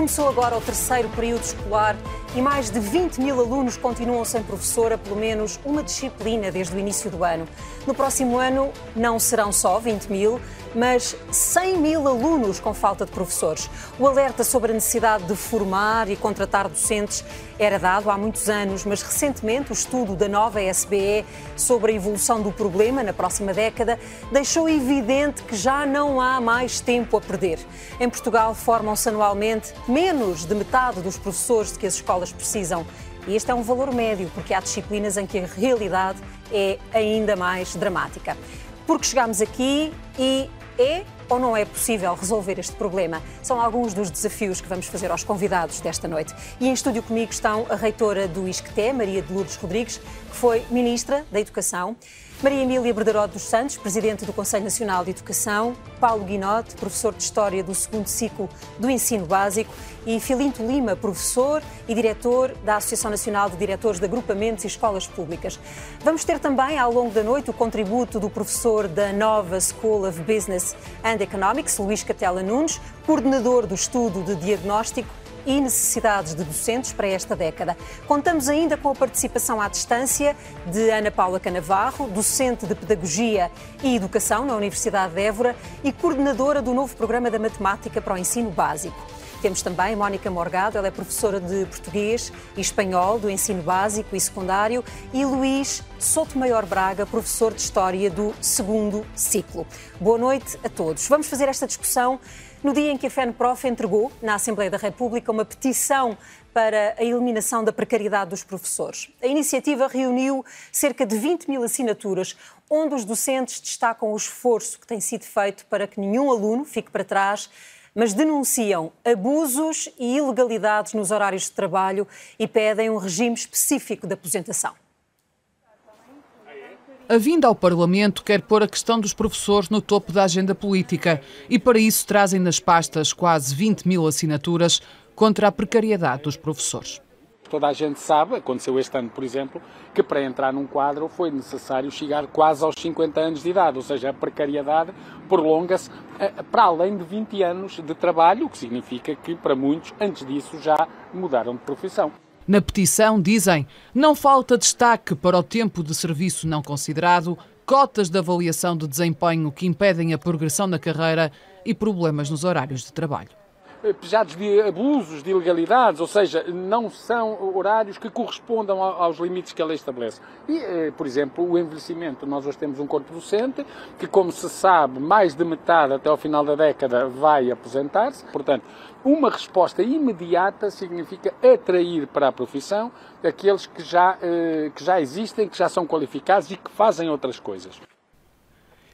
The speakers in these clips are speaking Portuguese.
Começou agora o terceiro período escolar e mais de 20 mil alunos continuam sem professora, pelo menos uma disciplina desde o início do ano. No próximo ano não serão só 20 mil, mas 100 mil alunos com falta de professores. O alerta sobre a necessidade de formar e contratar docentes era dado há muitos anos, mas recentemente o estudo da nova SBE sobre a evolução do problema na próxima década deixou evidente que já não há mais tempo a perder. Em Portugal formam-se anualmente menos de metade dos professores de que as escolas precisam. E este é um valor médio, porque há disciplinas em que a realidade é ainda mais dramática. Porque chegamos aqui e é ou não é possível resolver este problema? São alguns dos desafios que vamos fazer aos convidados desta noite. E em estúdio comigo estão a reitora do ISCTE, Maria de Lourdes Rodrigues, que foi Ministra da Educação, Maria Emília Berdaró dos Santos, Presidente do Conselho Nacional de Educação, Paulo Guinote, professor de História do segundo ciclo do Ensino Básico e Filinto Lima, professor e diretor da Associação Nacional de Diretores de Agrupamentos e Escolas Públicas. Vamos ter também, ao longo da noite, o contributo do professor da nova School of Business and Economics, Luís Catela Nunes, coordenador do estudo de diagnóstico e necessidades de docentes para esta década. Contamos ainda com a participação à distância de Ana Paula Canavarro, docente de Pedagogia e Educação na Universidade de Évora e coordenadora do novo programa da Matemática para o Ensino Básico. Temos também Mónica Morgado, ela é professora de português e espanhol do ensino básico e secundário, e Luís Sotomayor Braga, professor de História do segundo ciclo. Boa noite a todos. Vamos fazer esta discussão no dia em que a FENPROF entregou na Assembleia da República uma petição para a eliminação da precariedade dos professores. A iniciativa reuniu cerca de 20 mil assinaturas, onde os docentes destacam o esforço que tem sido feito para que nenhum aluno fique para trás, mas denunciam abusos e ilegalidades nos horários de trabalho e pedem um regime específico de aposentação. A vinda ao Parlamento quer pôr a questão dos professores no topo da agenda política e, para isso, trazem nas pastas quase 20 mil assinaturas contra a precariedade dos professores. Toda a gente sabe, aconteceu este ano, por exemplo, que para entrar num quadro foi necessário chegar quase aos 50 anos de idade, ou seja, a precariedade prolonga-se eh, para além de 20 anos de trabalho, o que significa que para muitos, antes disso, já mudaram de profissão. Na petição dizem: não falta destaque para o tempo de serviço não considerado, cotas de avaliação de desempenho que impedem a progressão na carreira e problemas nos horários de trabalho pejados de abusos, de ilegalidades, ou seja, não são horários que correspondam aos limites que a lei estabelece. E, eh, por exemplo, o envelhecimento. Nós hoje temos um corpo docente que, como se sabe, mais de metade até ao final da década vai aposentar-se. Portanto, uma resposta imediata significa atrair para a profissão aqueles que já, eh, que já existem, que já são qualificados e que fazem outras coisas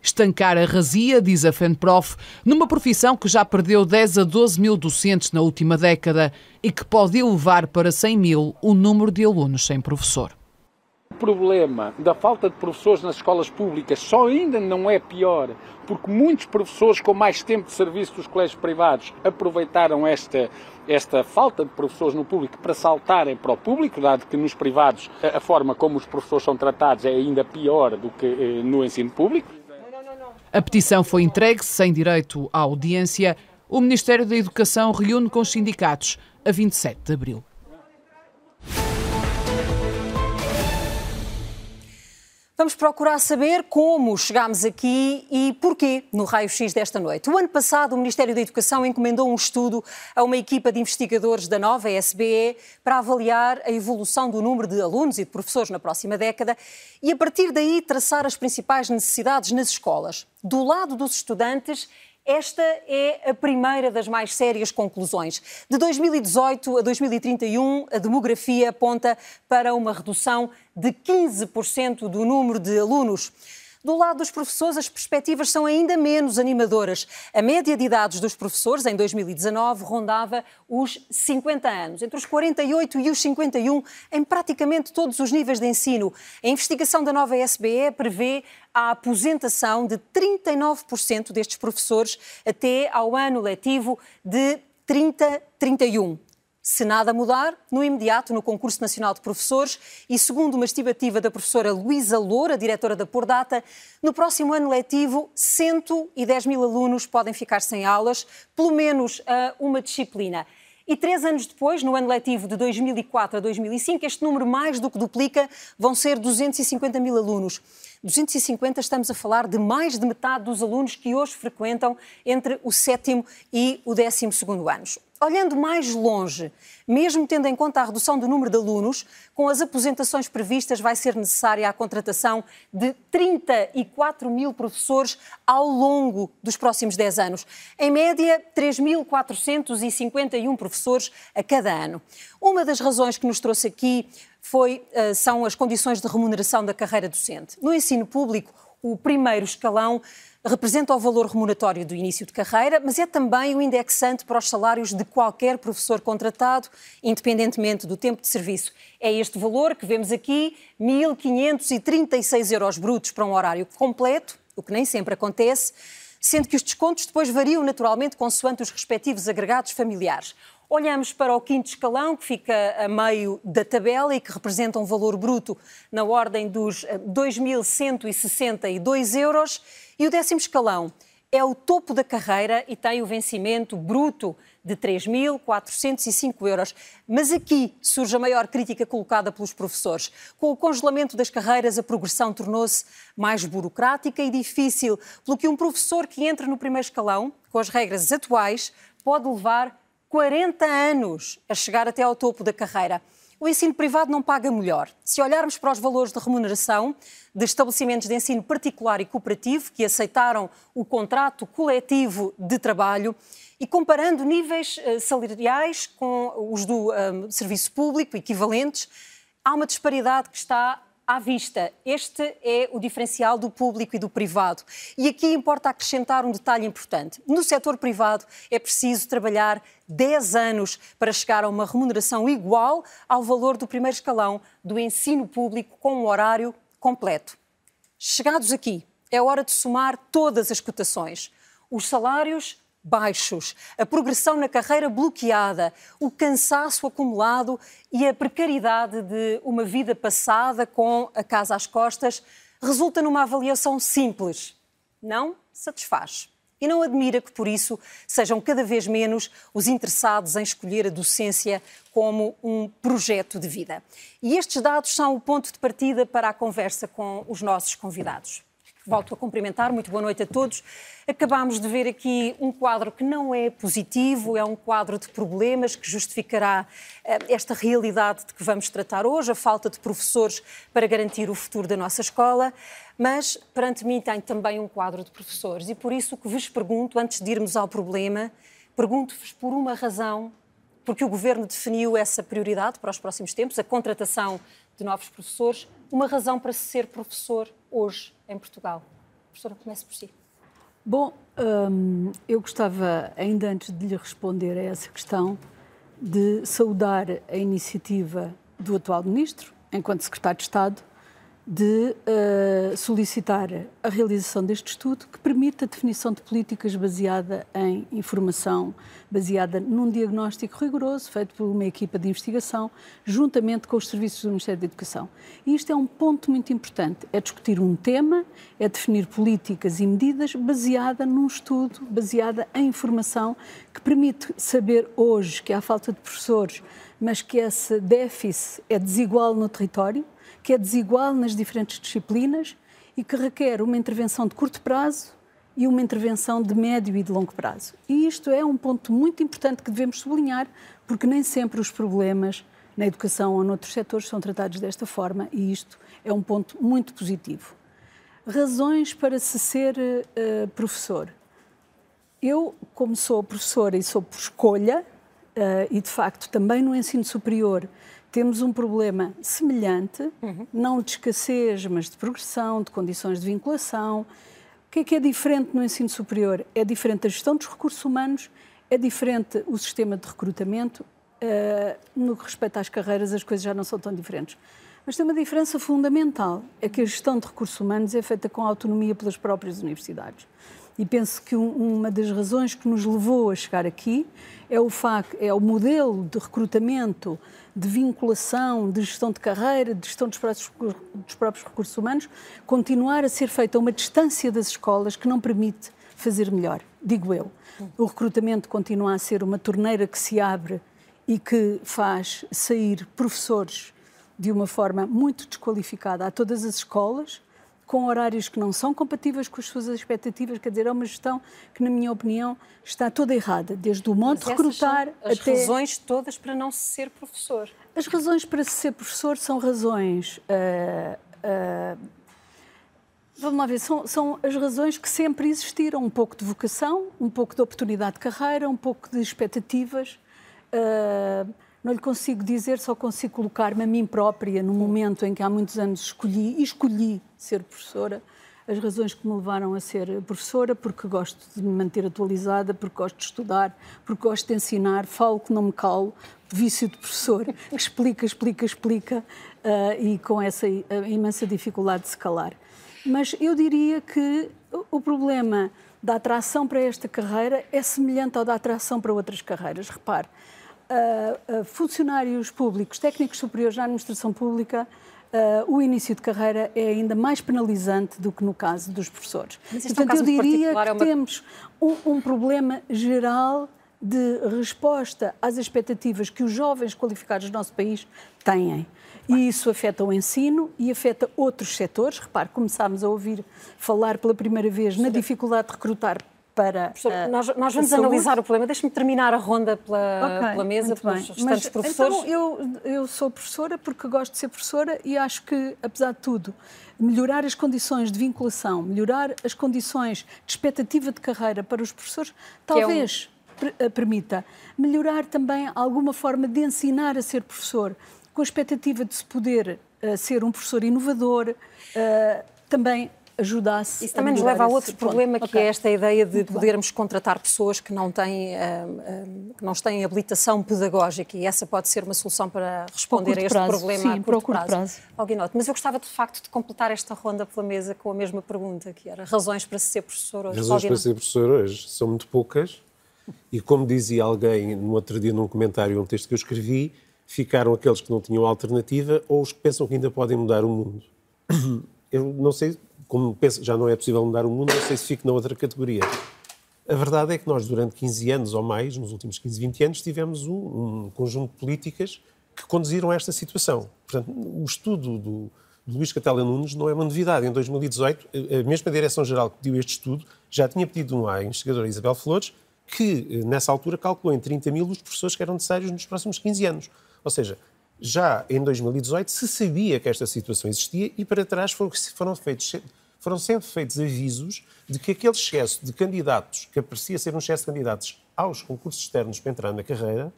estancar a razia, diz a FENPROF, numa profissão que já perdeu 10 a 12 mil docentes na última década e que pode elevar para 100 mil o número de alunos sem professor. O problema da falta de professores nas escolas públicas só ainda não é pior, porque muitos professores com mais tempo de serviço dos colégios privados aproveitaram esta, esta falta de professores no público para saltarem para o público, dado que nos privados a forma como os professores são tratados é ainda pior do que eh, no ensino público. A petição foi entregue sem direito à audiência. O Ministério da Educação reúne com os sindicatos a 27 de abril. Vamos procurar saber como chegámos aqui e porquê no raio-x desta noite. O ano passado, o Ministério da Educação encomendou um estudo a uma equipa de investigadores da nova SBE para avaliar a evolução do número de alunos e de professores na próxima década e, a partir daí, traçar as principais necessidades nas escolas. Do lado dos estudantes, esta é a primeira das mais sérias conclusões. De 2018 a 2031, a demografia aponta para uma redução de 15% do número de alunos. Do lado dos professores, as perspectivas são ainda menos animadoras. A média de idades dos professores em 2019 rondava os 50 anos, entre os 48 e os 51, em praticamente todos os níveis de ensino. A investigação da nova SBE prevê a aposentação de 39% destes professores até ao ano letivo de 30-31. Se nada mudar, no imediato, no Concurso Nacional de Professores, e segundo uma estimativa da professora Luísa Loura, diretora da Pordata, no próximo ano letivo, 110 mil alunos podem ficar sem aulas, pelo menos uh, uma disciplina. E três anos depois, no ano letivo de 2004 a 2005, este número mais do que duplica, vão ser 250 mil alunos. 250, estamos a falar de mais de metade dos alunos que hoje frequentam entre o sétimo e o décimo segundo anos. Olhando mais longe, mesmo tendo em conta a redução do número de alunos, com as aposentações previstas, vai ser necessária a contratação de 34 mil professores ao longo dos próximos 10 anos. Em média, 3.451 professores a cada ano. Uma das razões que nos trouxe aqui foi, eh, são as condições de remuneração da carreira docente. No ensino público, o primeiro escalão representa o valor remuneratório do início de carreira, mas é também o indexante para os salários de qualquer professor contratado, independentemente do tempo de serviço. É este valor que vemos aqui, 1.536 euros brutos para um horário completo, o que nem sempre acontece, sendo que os descontos depois variam naturalmente consoante os respectivos agregados familiares. Olhamos para o quinto escalão, que fica a meio da tabela e que representa um valor bruto na ordem dos 2.162 eh, euros. E o décimo escalão é o topo da carreira e tem o vencimento bruto de 3.405 euros. Mas aqui surge a maior crítica colocada pelos professores. Com o congelamento das carreiras, a progressão tornou-se mais burocrática e difícil, pelo que um professor que entra no primeiro escalão, com as regras atuais, pode levar 40 anos a chegar até ao topo da carreira. O ensino privado não paga melhor. Se olharmos para os valores de remuneração de estabelecimentos de ensino particular e cooperativo que aceitaram o contrato coletivo de trabalho e comparando níveis eh, salariais com os do um, eh, serviço público equivalentes, há uma disparidade que está à vista. Este é o diferencial do público e do privado. E aqui importa acrescentar um detalhe importante. No setor privado é preciso trabalhar 10 anos para chegar a uma remuneração igual ao valor do primeiro escalão do ensino público com um horário completo. Chegados aqui, é hora de somar todas as cotações. Os salários baixos, a progressão na carreira bloqueada, o cansaço acumulado e a precariedade de uma vida passada com a casa às costas, resulta numa avaliação simples. Não satisfaz. E não admira que, por isso, sejam cada vez menos os interessados em escolher a docência como um projeto de vida. E estes dados são o ponto de partida para a conversa com os nossos convidados. Volto a cumprimentar, muito boa noite a todos. Acabámos de ver aqui um quadro que não é positivo, é um quadro de problemas que justificará eh, esta realidade de que vamos tratar hoje, a falta de professores para garantir o futuro da nossa escola. Mas perante mim tem também um quadro de professores e por isso o que vos pergunto, antes de irmos ao problema, pergunto-vos por uma razão, porque o Governo definiu essa prioridade para os próximos tempos, a contratação de novos professores, uma razão para ser professor hoje em Portugal. Professora, comece por si. Bom, hum, eu gostava, ainda antes de lhe responder a essa questão, de saudar a iniciativa do atual Ministro, enquanto Secretário de Estado, de uh, solicitar a realização deste estudo que permite a definição de políticas baseada em informação, baseada num diagnóstico rigoroso feito por uma equipa de investigação, juntamente com os serviços do Ministério da Educação. E isto é um ponto muito importante, é discutir um tema, é definir políticas e medidas baseada num estudo, baseada em informação que permite saber hoje que há falta de professores, mas que esse déficit é desigual no território, que é desigual nas diferentes disciplinas e que requer uma intervenção de curto prazo e uma intervenção de médio e de longo prazo. E isto é um ponto muito importante que devemos sublinhar, porque nem sempre os problemas na educação ou noutros setores são tratados desta forma, e isto é um ponto muito positivo. Razões para se ser uh, professor. Eu, como sou professora e sou por escolha, e de facto também no ensino superior temos um problema semelhante, uhum. não de escassez, mas de progressão, de condições de vinculação. O que é que é diferente no ensino superior? É diferente a gestão dos recursos humanos, é diferente o sistema de recrutamento. Uh, no que respeita às carreiras, as coisas já não são tão diferentes. Mas tem uma diferença fundamental: é que a gestão de recursos humanos é feita com autonomia pelas próprias universidades. E penso que uma das razões que nos levou a chegar aqui é o facto, é o modelo de recrutamento, de vinculação, de gestão de carreira, de gestão dos próprios, dos próprios recursos humanos, continuar a ser feita a uma distância das escolas que não permite fazer melhor, digo eu. O recrutamento continua a ser uma torneira que se abre e que faz sair professores de uma forma muito desqualificada a todas as escolas, com horários que não são compatíveis com as suas expectativas, quer dizer, é uma gestão que, na minha opinião, está toda errada, desde o modo de recrutar as até... As razões todas para não ser professor. As razões para ser professor são razões... Uh, uh, vamos lá ver, são, são as razões que sempre existiram, um pouco de vocação, um pouco de oportunidade de carreira, um pouco de expectativas... Uh, não lhe consigo dizer, só consigo colocar-me a mim própria no momento em que há muitos anos escolhi e escolhi ser professora. As razões que me levaram a ser professora, porque gosto de me manter atualizada, porque gosto de estudar, porque gosto de ensinar, falo que não me calo, vício de professor, que explica, explica, explica, uh, e com essa uh, imensa dificuldade de se calar. Mas eu diria que o problema da atração para esta carreira é semelhante ao da atração para outras carreiras. Repare, uh, funcionários públicos, técnicos superiores na administração pública, Uh, o início de carreira é ainda mais penalizante do que no caso dos professores. Portanto, eu diria que é uma... temos um, um, problema geral de resposta às expectativas que os jovens qualificados do nosso país têm. E isso afeta o ensino e afeta outros setores. Repare, começámos a ouvir falar pela primeira vez na dificuldade de recrutar para. Professor, uh, nós, nós, vamos analisar o problema. Deixe-me terminar a ronda pela, okay, pela mesa, pelos restantes Mas, professores. Então, eu, eu sou professora porque gosto de ser professora e acho que, apesar de tudo, melhorar as condições de vinculação, melhorar as condições de expectativa de carreira para os professores, talvez é um... Eh, permita melhorar também alguma forma de ensinar a ser professor, com a expectativa de se poder uh, ser um professor inovador, uh, também ajudasse. Isso também nos leva a outro problema, que okay. é esta ideia de Muito podermos bem. contratar pessoas que não, têm, uh, uh, que não têm habilitação pedagógica e essa pode ser uma solução para responder a este prazo. problema Sim, a curto, curto prazo. prazo. Alguinote, mas eu gostava de facto de completar esta ronda pela mesa com a mesma pergunta, que era razões para ser professor hoje. Razões para ser professor hoje são muito poucas e como dizia alguém no outro dia num comentário, um texto que eu escrevi, ficaram aqueles que não tinham alternativa ou os que pensam que ainda podem mudar o mundo. Eu não sei como penso, já não é possível mudar o mundo, não sei se fico na outra categoria. A verdade é que nós, durante 15 anos ou mais, nos últimos 15, 20 anos, tivemos um, um conjunto de políticas que conduziram a esta situação. Portanto, o estudo do, do Luís Catela Nunes não é uma novidade. Em 2018, a mesma Direção-Geral que pediu este estudo já tinha pedido um à investigadora Isabel Flores, que nessa altura calculou em 30 mil os professores que eram necessários nos próximos 15 anos. Ou seja, já em 2018 se sabia que esta situação existia e para trás foram, feitos, foram sempre feitos avisos de que aquele excesso de candidatos, que parecia ser um excesso de candidatos aos concursos externos para entrar na carreira,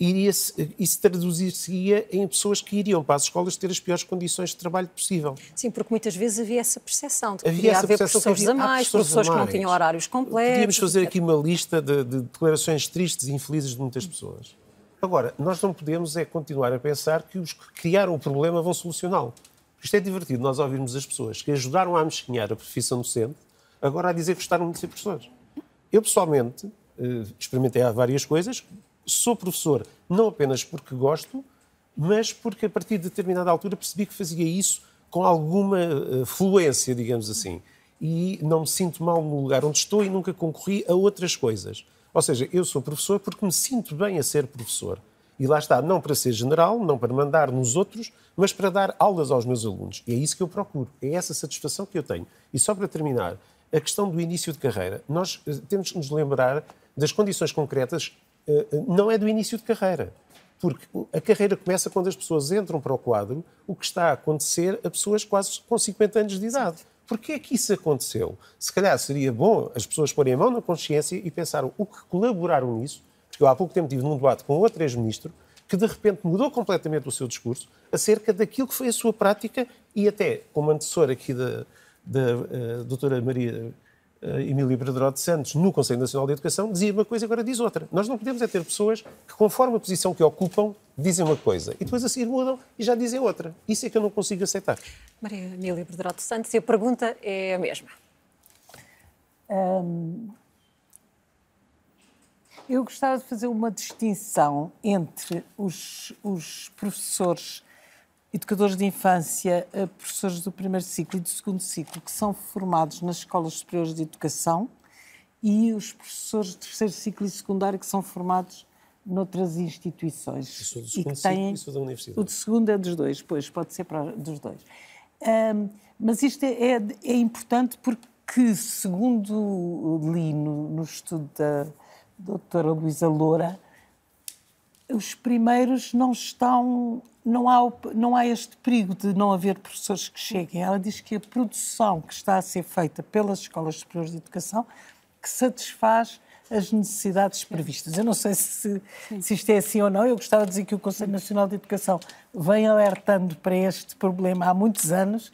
iria isso traduzir-se-ia em pessoas que iriam para as escolas ter as piores condições de trabalho possível. Sim, porque muitas vezes havia essa percepção de que havia haver professores havia, a mais, professores, que não tinham horários completos. Podíamos fazer aqui uma lista de, de declarações tristes e infelizes de muitas pessoas. Agora, nós não podemos é continuar a pensar que os que criaram o problema vão solucioná-lo. Isto é divertido, nós ouvirmos as pessoas que ajudaram a mesquinhar a profissão docente, agora a dizer que gostaram de ser professores. Eu, pessoalmente, eh, experimentei várias coisas. Sou professor não apenas porque gosto, mas porque a partir de determinada altura percebi que fazia isso com alguma eh, fluência, digamos assim. E não me sinto mal no lugar onde estou e nunca concorri a outras coisas. Ou seja, eu sou professor porque me sinto bem a ser professor. E lá está, não para ser general, não para mandar nos outros, mas para dar aulas aos meus alunos. E é isso que eu procuro, é essa satisfação que eu tenho. E só para terminar, a questão do início de carreira. Nós eh, temos que nos lembrar das condições concretas, eh, eh, não é do início de carreira. Porque a carreira começa quando as pessoas entram para o quadro, o que está a acontecer a pessoas quase com 50 anos de idade. Porquê é que isso aconteceu? Se calhar seria bom as pessoas porem a mão na consciência e pensaram o que colaboraram nisso, porque eu há pouco tempo tive num debate com outro ex-ministro que de repente mudou completamente o seu discurso acerca daquilo que foi a sua prática e até como antecessor aqui da, da uh, doutora Maria uh, Emília Pedro de Santos no Conselho Nacional de Educação dizia uma coisa e agora diz outra. Nós não podemos é ter pessoas que, conforme a posição que ocupam, dizem uma coisa e depois a seguir mudam e já dizem outra. Isso é que eu não consigo aceitar. Maria Emília Pedro de Santos, e a pergunta é a mesma. Um, eu gostava de fazer uma distinção entre os, os professores, educadores de infância, eh, professores do primeiro ciclo e do segundo ciclo, que são formados nas escolas superiores de educação, e os professores de terceiro ciclo e secundário, que são formados noutras instituições. Isso do segundo e têm, ciclo e da universidade. O de segundo é dos dois, pois, pode ser para dos dois. Um, mas isto é, é, é, importante porque, segundo li no, no estudo da doutora Luísa Loura, os primeiros não estão, não há, não há este perigo de não haver professores que cheguem. Ela diz que a produção que está a ser feita pelas escolas superiores de educação que satisfaz as necessidades previstas. Eu não sei se, se isto é assim ou não. Eu gostava de dizer que o Conselho Nacional de Educação vem alertando para este problema há muitos anos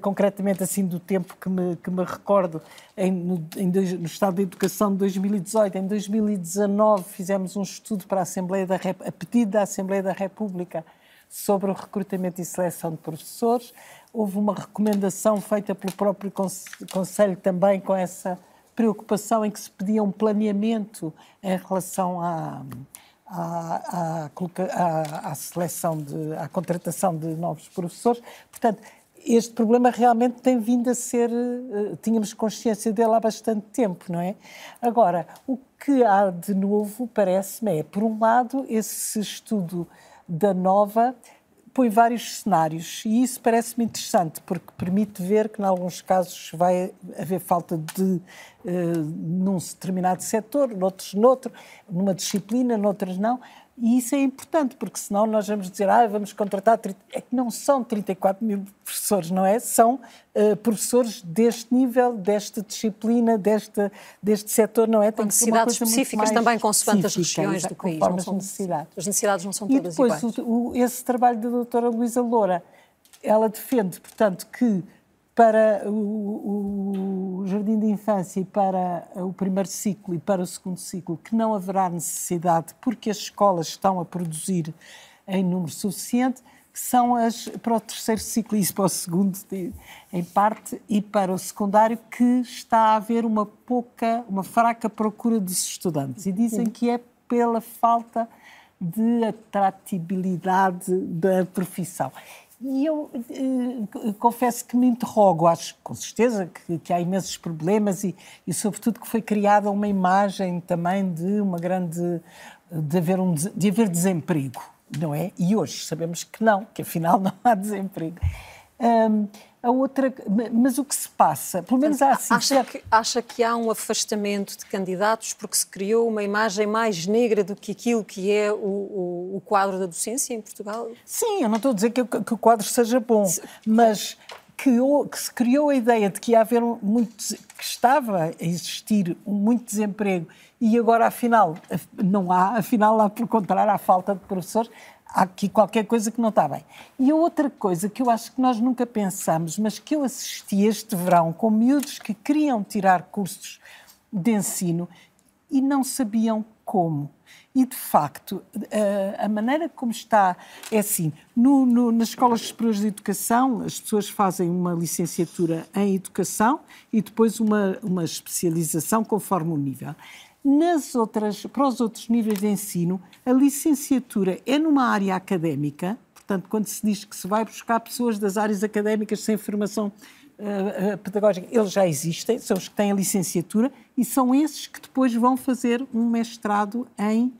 concretamente assim do tempo que me, que me recordo, em, no, em, no, Estado de Educação de 2018, em 2019 fizemos um estudo para a Assembleia da a pedido da Assembleia da República sobre o recrutamento e seleção de professores. Houve uma recomendação feita pelo próprio Conselho também com essa preocupação em que se pedia um planeamento em relação à, à, à, à seleção, de, à contratação de novos professores. Portanto, este problema realmente tem vindo a ser, uh, tínhamos consciência dele há bastante tempo, não é? Agora, o que há de novo, parece-me, é, por um lado, esse estudo da Nova põe vários cenários e isso parece-me interessante porque permite ver que, em alguns casos, vai haver falta de uh, num determinado setor, noutros noutro, numa disciplina, noutras não. E isso é importante, porque senão nós vamos dizer, ah, vamos contratar. 30... É que não são 34 mil professores, não é? São uh, professores deste nível, desta disciplina, deste, deste setor, não é? Tem necessidades específicas também, consoante as regiões do país. Não são, necessidades. As necessidades não são todas iguais. E depois, o, o, esse trabalho da doutora Luísa Loura, ela defende, portanto, que para o, o, jardim de infância e para o primeiro ciclo e para o segundo ciclo, que não haverá necessidade, porque as escolas estão a produzir em número suficiente, que são as para o terceiro ciclo, e isso para o segundo, em parte, e para o secundário, que está a haver uma pouca, uma fraca procura dos estudantes. E dizem que é pela falta de atratividade da profissão. E eu eh, confesso que me interrogo, acho com certeza que, que há imensos problemas e, e, sobretudo, que foi criada uma imagem também de uma grande. de haver, um, de haver desemprego, não é? E hoje sabemos que não, que afinal não há desemprego. Um, a outra, mas o que se passa, pelo menos há assim, acha, que, acha que há um afastamento de candidatos porque se criou uma imagem mais negra do que aquilo que é o, o, o quadro da docência em Portugal? Sim, eu não estou a dizer que, que o quadro seja bom, mas que, que, se criou a ideia de que ia haver muito, que estava a existir muito desemprego e agora afinal não há, afinal há pelo contrário há falta de professores há aqui qualquer coisa que não está bem. E a outra coisa que eu acho que nós nunca pensamos, mas que eu assisti este verão com miúdos que queriam tirar cursos de ensino e não sabiam como. E, de facto, a maneira como está é assim: no, no, nas escolas superiores de educação, as pessoas fazem uma licenciatura em educação e depois uma, uma especialização conforme o nível. Nas outras, para os outros níveis de ensino, a licenciatura é numa área académica, portanto, quando se diz que se vai buscar pessoas das áreas académicas sem formação uh, pedagógica, eles já existem, são os que têm a licenciatura e são esses que depois vão fazer um mestrado em,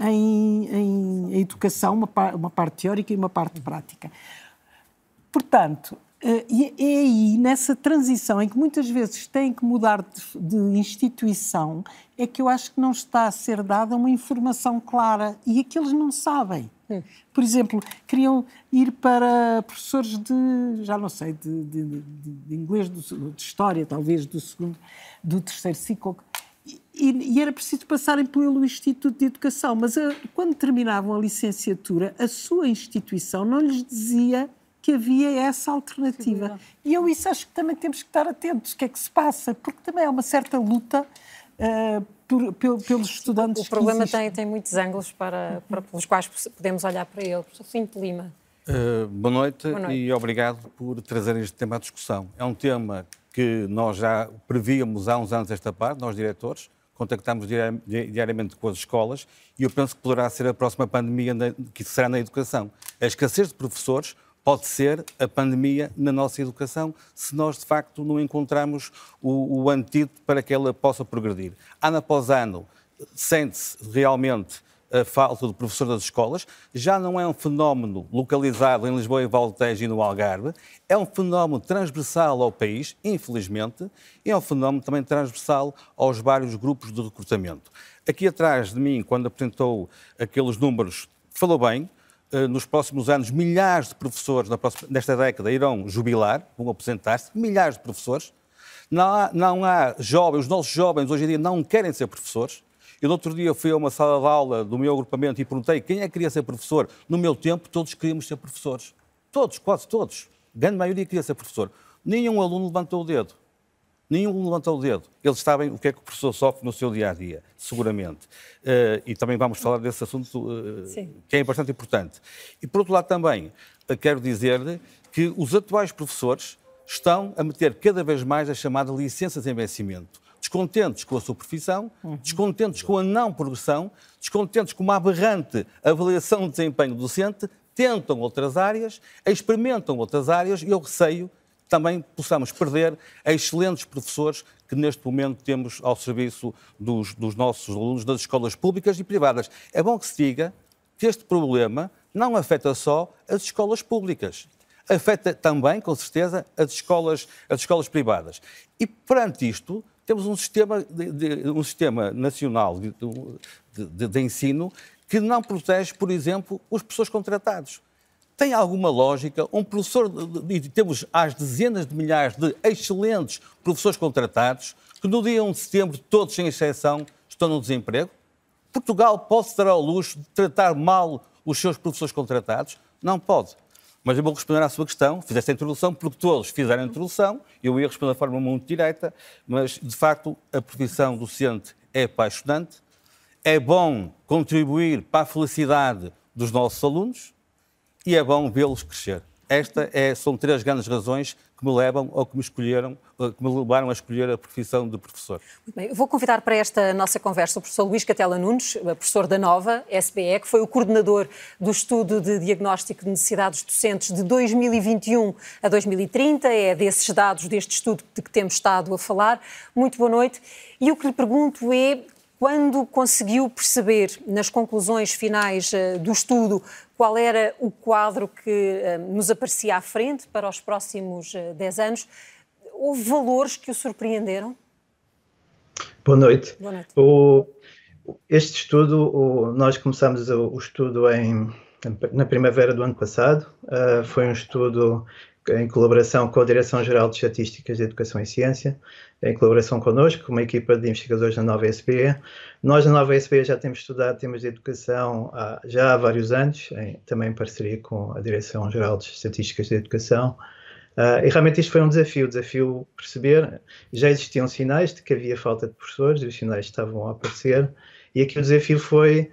em, em educação, uma, uma parte teórica e uma parte prática. Portanto, e é aí, nessa transição em que muitas vezes têm que mudar de, de, instituição, é que eu acho que não está a ser dada uma informação clara e aqueles não sabem. Por exemplo, queriam ir para professores de, já não sei, de, de, de inglês, de, história, talvez, do segundo, do terceiro ciclo. E, e, era preciso passarem pelo Instituto de Educação, mas a, quando terminavam a licenciatura, a sua instituição não lhes dizia que havia essa alternativa. E eu isso acho que também temos que estar atentos, o que é que se passa, porque também há uma certa luta uh, por, por, pelos estudantes. O problema tem, tem muitos ângulos para, para, pelos quais podemos olhar para ele. Professor Finto Lima. Uh, boa, noite boa, noite e obrigado por trazer este tema à discussão. É um tema que nós já prevíamos há uns anos esta parte, nós diretores, contactamos diariamente com as escolas e eu penso que poderá ser a próxima pandemia que será na educação. A escassez de professores pode ser a pandemia na nossa educação se nós, de facto, não encontrarmos o, o antídoto para que ela possa progredir. Ano após ano, sente-se realmente a falta de professor das escolas, já não é um fenómeno localizado em Lisboa e Valtejo e no Algarve, é um fenómeno transversal ao país, infelizmente, e é um fenómeno também transversal aos vários grupos de recrutamento. Aqui atrás de mim, quando apresentou aqueles números, falou bem, nos próximos anos, milhares de professores, próxima, nesta década, irão jubilar, vão aposentar-se, milhares de professores. Não há, não há jovens, os nossos jovens hoje em dia não querem ser professores. Eu, no outro dia, fui a uma sala de aula do meu agrupamento e perguntei quem é que queria ser professor. No meu tempo, todos queríamos ser professores. Todos, quase todos. A grande maioria queria ser professor. Nenhum aluno levantou o dedo. Nenhum levantou o dedo. Eles sabem o que é que o professor sofre no seu dia a dia, seguramente. Uh, e também vamos falar desse assunto uh, que é bastante importante. E por outro lado, também uh, quero dizer-lhe que os atuais professores estão a meter cada vez mais a chamada licença de vencimento descontentes com a sua profissão, descontentes com a não progressão, descontentes com uma aberrante avaliação de desempenho docente, tentam outras áreas, experimentam outras áreas e eu receio também possamos perder excelentes professores que neste momento temos ao serviço dos, dos, nossos alunos das escolas públicas e privadas. É bom que se diga que este problema não afeta só as escolas públicas, afeta também, com certeza, as escolas, as escolas privadas. E perante isto, temos um sistema, de, de, um sistema nacional de, de, ensino que não protege, por exemplo, os professores contratados. Tem alguma lógica um professor, e temos às dezenas de milhares de excelentes professores contratados, que no dia 1 de setembro, todos sem exceção, estão no desemprego? Portugal pode se dar ao luxo de tratar mal os seus professores contratados? Não pode. Mas eu vou responder à sua questão, fiz esta introdução porque todos fizeram a introdução, eu ia responder de forma muito direta, mas de facto a profissão docente é apaixonante, é bom contribuir para a felicidade dos nossos alunos e é bom vê-los crescer. Estas é, são três grandes razões que me levam ou que me escolheram, que me levaram a escolher a profissão de professor. Muito bem, vou convidar para esta nossa conversa o professor Luís Catela Nunes, professor da Nova SBE, que foi o coordenador do estudo de diagnóstico de necessidades docentes de 2021 a 2030. É desses dados deste estudo de que temos estado a falar. Muito boa noite. E o que lhe pergunto é quando conseguiu perceber nas conclusões finais uh, do estudo qual era o quadro que uh, nos aparecia à frente para os próximos uh, eh, 10 anos, houve valores que o surpreenderam? Boa noite. Boa noite. O, este estudo, o, nós começamos o, o, estudo em, na primavera do ano passado. foi um estudo em colaboração com a Direção-Geral de Estatísticas de Educação e Ciência, em colaboração connosco, uma equipa de investigadores da Nova SBE. Nós, na Nova SBE, já temos estudado temas de educação há, já há vários anos, em, também em parceria com a Direção-Geral de Estatísticas de Educação. Uh, e realmente isto foi um desafio, desafio perceber, já existiam sinais de que havia falta de professores, e os sinais estavam a aparecer, e aqui o desafio foi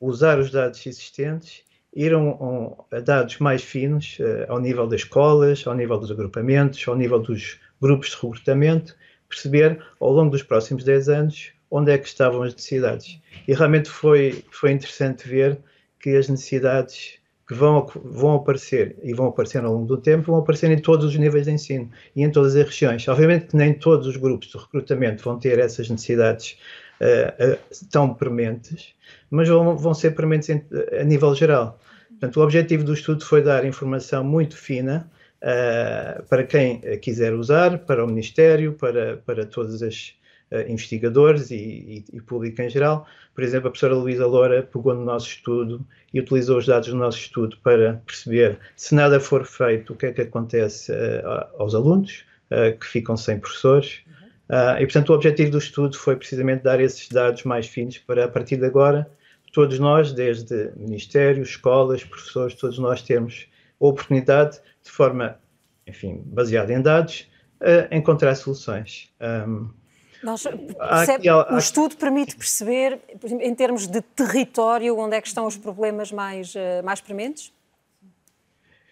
usar os dados existentes ir a, dados mais finos, uh, ao nível das escolas, ao nível dos agrupamentos, ao nível dos grupos de recrutamento, perceber ao longo dos próximos 10 anos onde é que estavam as necessidades. E realmente foi, foi interessante ver que as necessidades que vão, vão aparecer e vão aparecer ao longo do tempo vão aparecer em todos os níveis de ensino e em todas as regiões. Obviamente que nem todos os grupos de recrutamento vão ter essas necessidades uh, uh, tão prementes, mas vão, vão ser prementes em, a nível geral. Portanto, o objetivo do estudo foi dar informação muito fina uh, para quem quiser usar, para o Ministério, para, para todos os uh, investigadores e, e, e, público em geral. Por exemplo, a professora Luísa Loura pegou no nosso estudo e utilizou os dados do nosso estudo para perceber se nada for feito, o que é que acontece uh, aos alunos que ficam sem professores. e, portanto, o objetivo do estudo foi precisamente dar esses dados mais finos para, a partir de agora, todos nós, desde ministérios, escolas, professores, todos nós temos a oportunidade, de forma, enfim, baseada em dados, a encontrar soluções. Um, nós, percebe, aqui, o estudo permite perceber, em termos de território, onde é que estão os problemas mais, uh, mais prementes?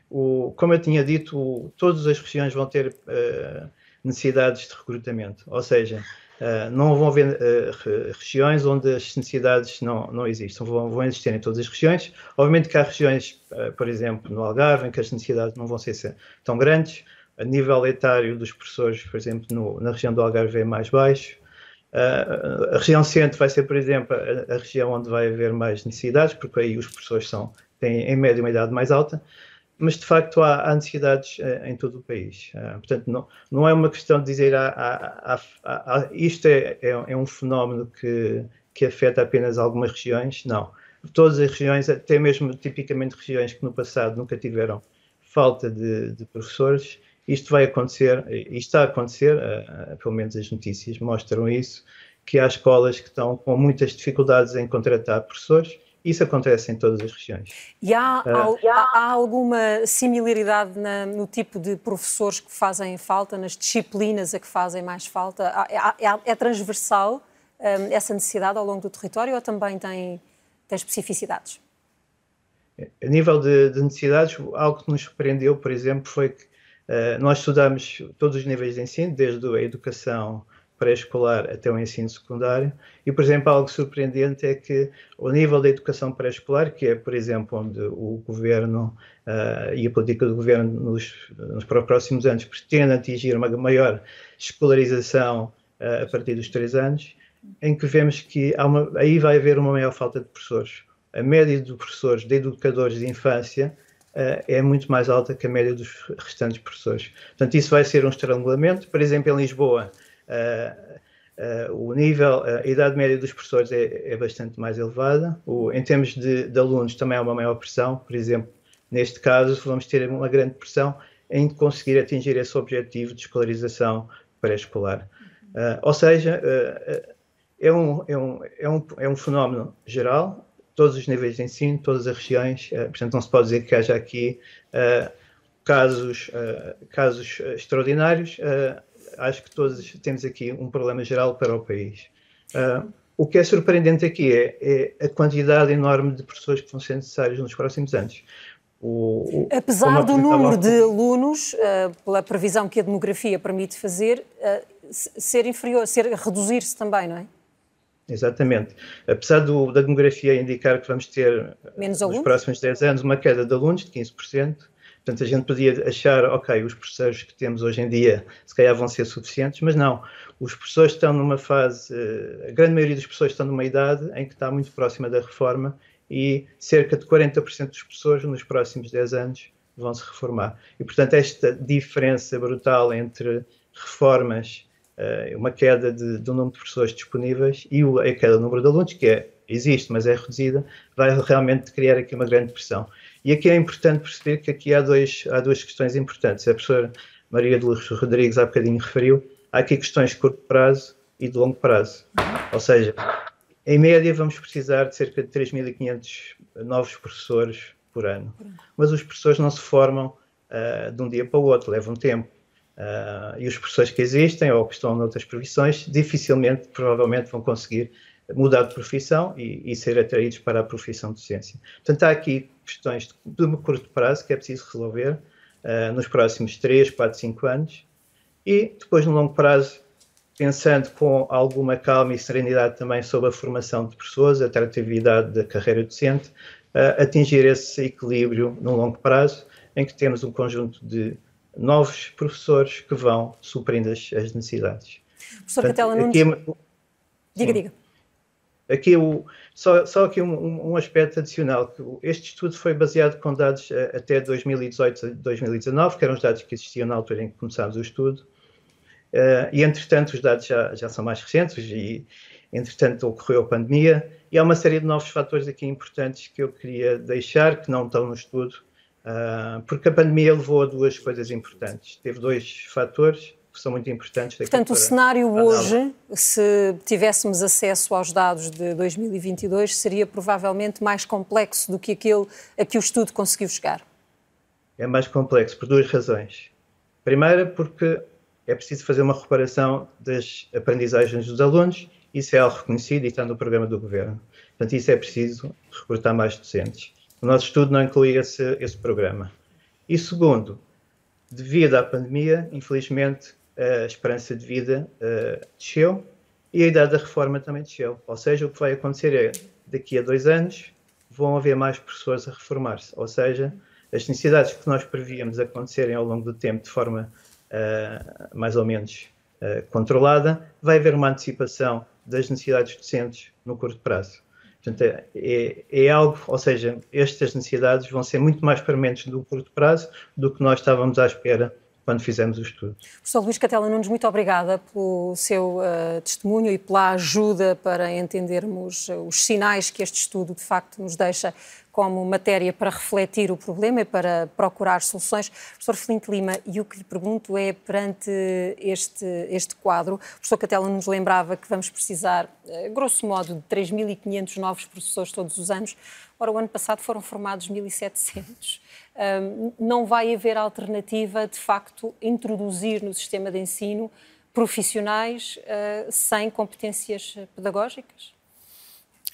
O, como eu tinha dito, todas as regiões vão ter uh, necessidades de recrutamento. Ou seja, uh, não vão haver uh, regiões onde as necessidades não, não existem, vão, vão existir em todas as regiões. Obviamente que há regiões, uh, por exemplo, no Algarve, em que as necessidades não vão ser tão grandes. A nível etário dos professores, por exemplo, no, na região do Algarve é mais baixo. a região centro vai ser, por exemplo, a, a, região onde vai haver mais necessidades, porque aí os professores são, têm, em média, uma idade mais alta mas de facto há, necessidades uh, em todo o país. Uh, portanto, não, não é uma questão de dizer ah, isto é, é, é, um fenómeno que, que afeta apenas algumas regiões, não. Todas as regiões, até mesmo tipicamente regiões que no passado nunca tiveram falta de, de professores, isto vai acontecer, e está a acontecer, pelo menos as notícias mostram isso, que há escolas que estão com muitas dificuldades em contratar professores, isso acontece em todas as regiões. E há, uh, há, há alguma similaridade na, no tipo de professores que fazem falta, nas disciplinas a que fazem mais falta? É, é transversal um, essa necessidade ao longo do território ou também tem, tem especificidades? A nível de, de necessidades, algo que nos surpreendeu, por exemplo, foi que uh, nós estudamos todos os níveis de ensino, desde a educação pré-escolar até o ensino secundário. E, por exemplo, algo surpreendente é que o nível da educação pré-escolar, que é, por exemplo, onde o governo uh, e a política do governo nos, nos próximos anos pretende atingir uma maior escolarização uh, a partir dos três anos, em que vemos que uma, aí vai haver uma maior falta de professores. A média de professores, de educadores de infância, uh, é muito mais alta que a média dos restantes professores. Portanto, isso vai ser um estrangulamento. Por exemplo, em Lisboa, Uh, uh, o nível, a idade média dos professores é, é bastante mais elevada. O, em termos de, de, alunos, também há uma maior pressão. Por exemplo, neste caso, vamos ter uma grande pressão em conseguir atingir esse objetivo de escolarização pré-escolar. Uh, ou seja, é um, é, um, é, um, é um fenómeno geral, todos os níveis de ensino, todas as regiões, portanto, não se pode dizer que haja aqui casos, casos extraordinários acho que todos temos aqui um problema geral para o país. Uh, o que é surpreendente aqui é, é, a quantidade enorme de professores que vão ser necessários nos próximos anos. O, o, Apesar do número de alunos, uh, pela previsão que a demografia permite fazer, uh, ser inferior, ser reduzir-se também, não é? Exatamente. Apesar do, da demografia indicar que vamos ter, Menos nos alunos? próximos 10 anos, uma queda de alunos de 15%, Portanto, a gente podia achar, ok, os professores que temos hoje em dia se calhar vão ser suficientes, mas não. Os professores estão numa fase, a grande maioria dos professores estão numa idade em que está muito próxima da reforma e cerca de 40% dos professores nos próximos 10 anos vão se reformar. E, portanto, esta diferença brutal entre reformas, eh, uma queda de, do número de professores disponíveis e a queda do número de alunos, que é, existe, mas é reduzida, vai realmente criar aqui uma grande pressão. E aqui é importante perceber que aqui há, dois, há duas questões importantes. A professora Maria de Luz Rodrigues há bocadinho referiu, há aqui questões de curto prazo e de longo prazo. Ou seja, em média vamos precisar de cerca de 3.500 novos professores por ano. Mas os professores não se formam uh, de um dia para o outro, levam tempo. Uh, e os professores que existem ou que estão noutras profissões dificilmente, provavelmente, vão conseguir mudar de profissão e, e, ser atraídos para a profissão de docência. Portanto, há aqui questões de, de curto prazo que é preciso resolver uh, nos próximos 3, 4, 5 anos e depois no longo prazo, pensando com alguma calma e serenidade também sobre a formação de pessoas, a atratividade da carreira docente, uh, atingir esse equilíbrio no longo prazo, em que temos um conjunto de novos professores que vão suprindo as, as necessidades. Professor Catela Nunes... Aqui, é diga, diga. Aqui o, só, só aqui um, um, aspecto adicional, este estudo foi baseado com dados uh, até 2018 2019, que eram os dados que existiam na altura em que começámos o estudo, uh, e entretanto os dados já, já são mais recentes e entretanto ocorreu a pandemia, e há uma série de novos fatores aqui importantes que eu queria deixar, que não estão no estudo, uh, porque a pandemia levou a duas coisas importantes. Teve dois fatores, que são muito importantes. Portanto, o cenário hoje, se tivéssemos acesso aos dados de 2022, seria provavelmente mais complexo do que aquele a que o estudo conseguiu chegar? É mais complexo por duas razões. Primeira, porque é preciso fazer uma reparação das aprendizagens dos alunos, isso é algo reconhecido e está no programa do governo. Portanto, isso é preciso recrutar mais docentes. O nosso estudo não inclui esse, esse programa. E segundo, devido à pandemia, infelizmente, a esperança de vida uh, desceu e a idade da reforma também desceu. Ou seja, o que vai acontecer é, daqui a dois anos, vão haver mais professores a reformar-se. Ou seja, as necessidades que nós prevíamos acontecerem ao longo do tempo de forma uh, mais ou menos uh, controlada, vai haver uma antecipação das necessidades docentes no curto prazo. Portanto, é, é, é, algo, ou seja, estas necessidades vão ser muito mais permanentes no curto prazo do que nós estávamos à espera quando fizemos o estudo. Professor Luís Catela Nunes, muito obrigada pelo seu uh, testemunho e pela ajuda para entendermos os sinais que este estudo de facto nos deixa como matéria para refletir o problema e para procurar soluções. Professor Flinte Lima, e o que lhe pergunto é, perante este, este quadro, o professor Catela nos lembrava que vamos precisar, uh, grosso modo, de 3.500 novos professores todos os anos. Ora, o ano passado foram formados 1.700 não vai haver alternativa, de facto, introduzir no sistema de ensino profissionais uh, sem competências pedagógicas?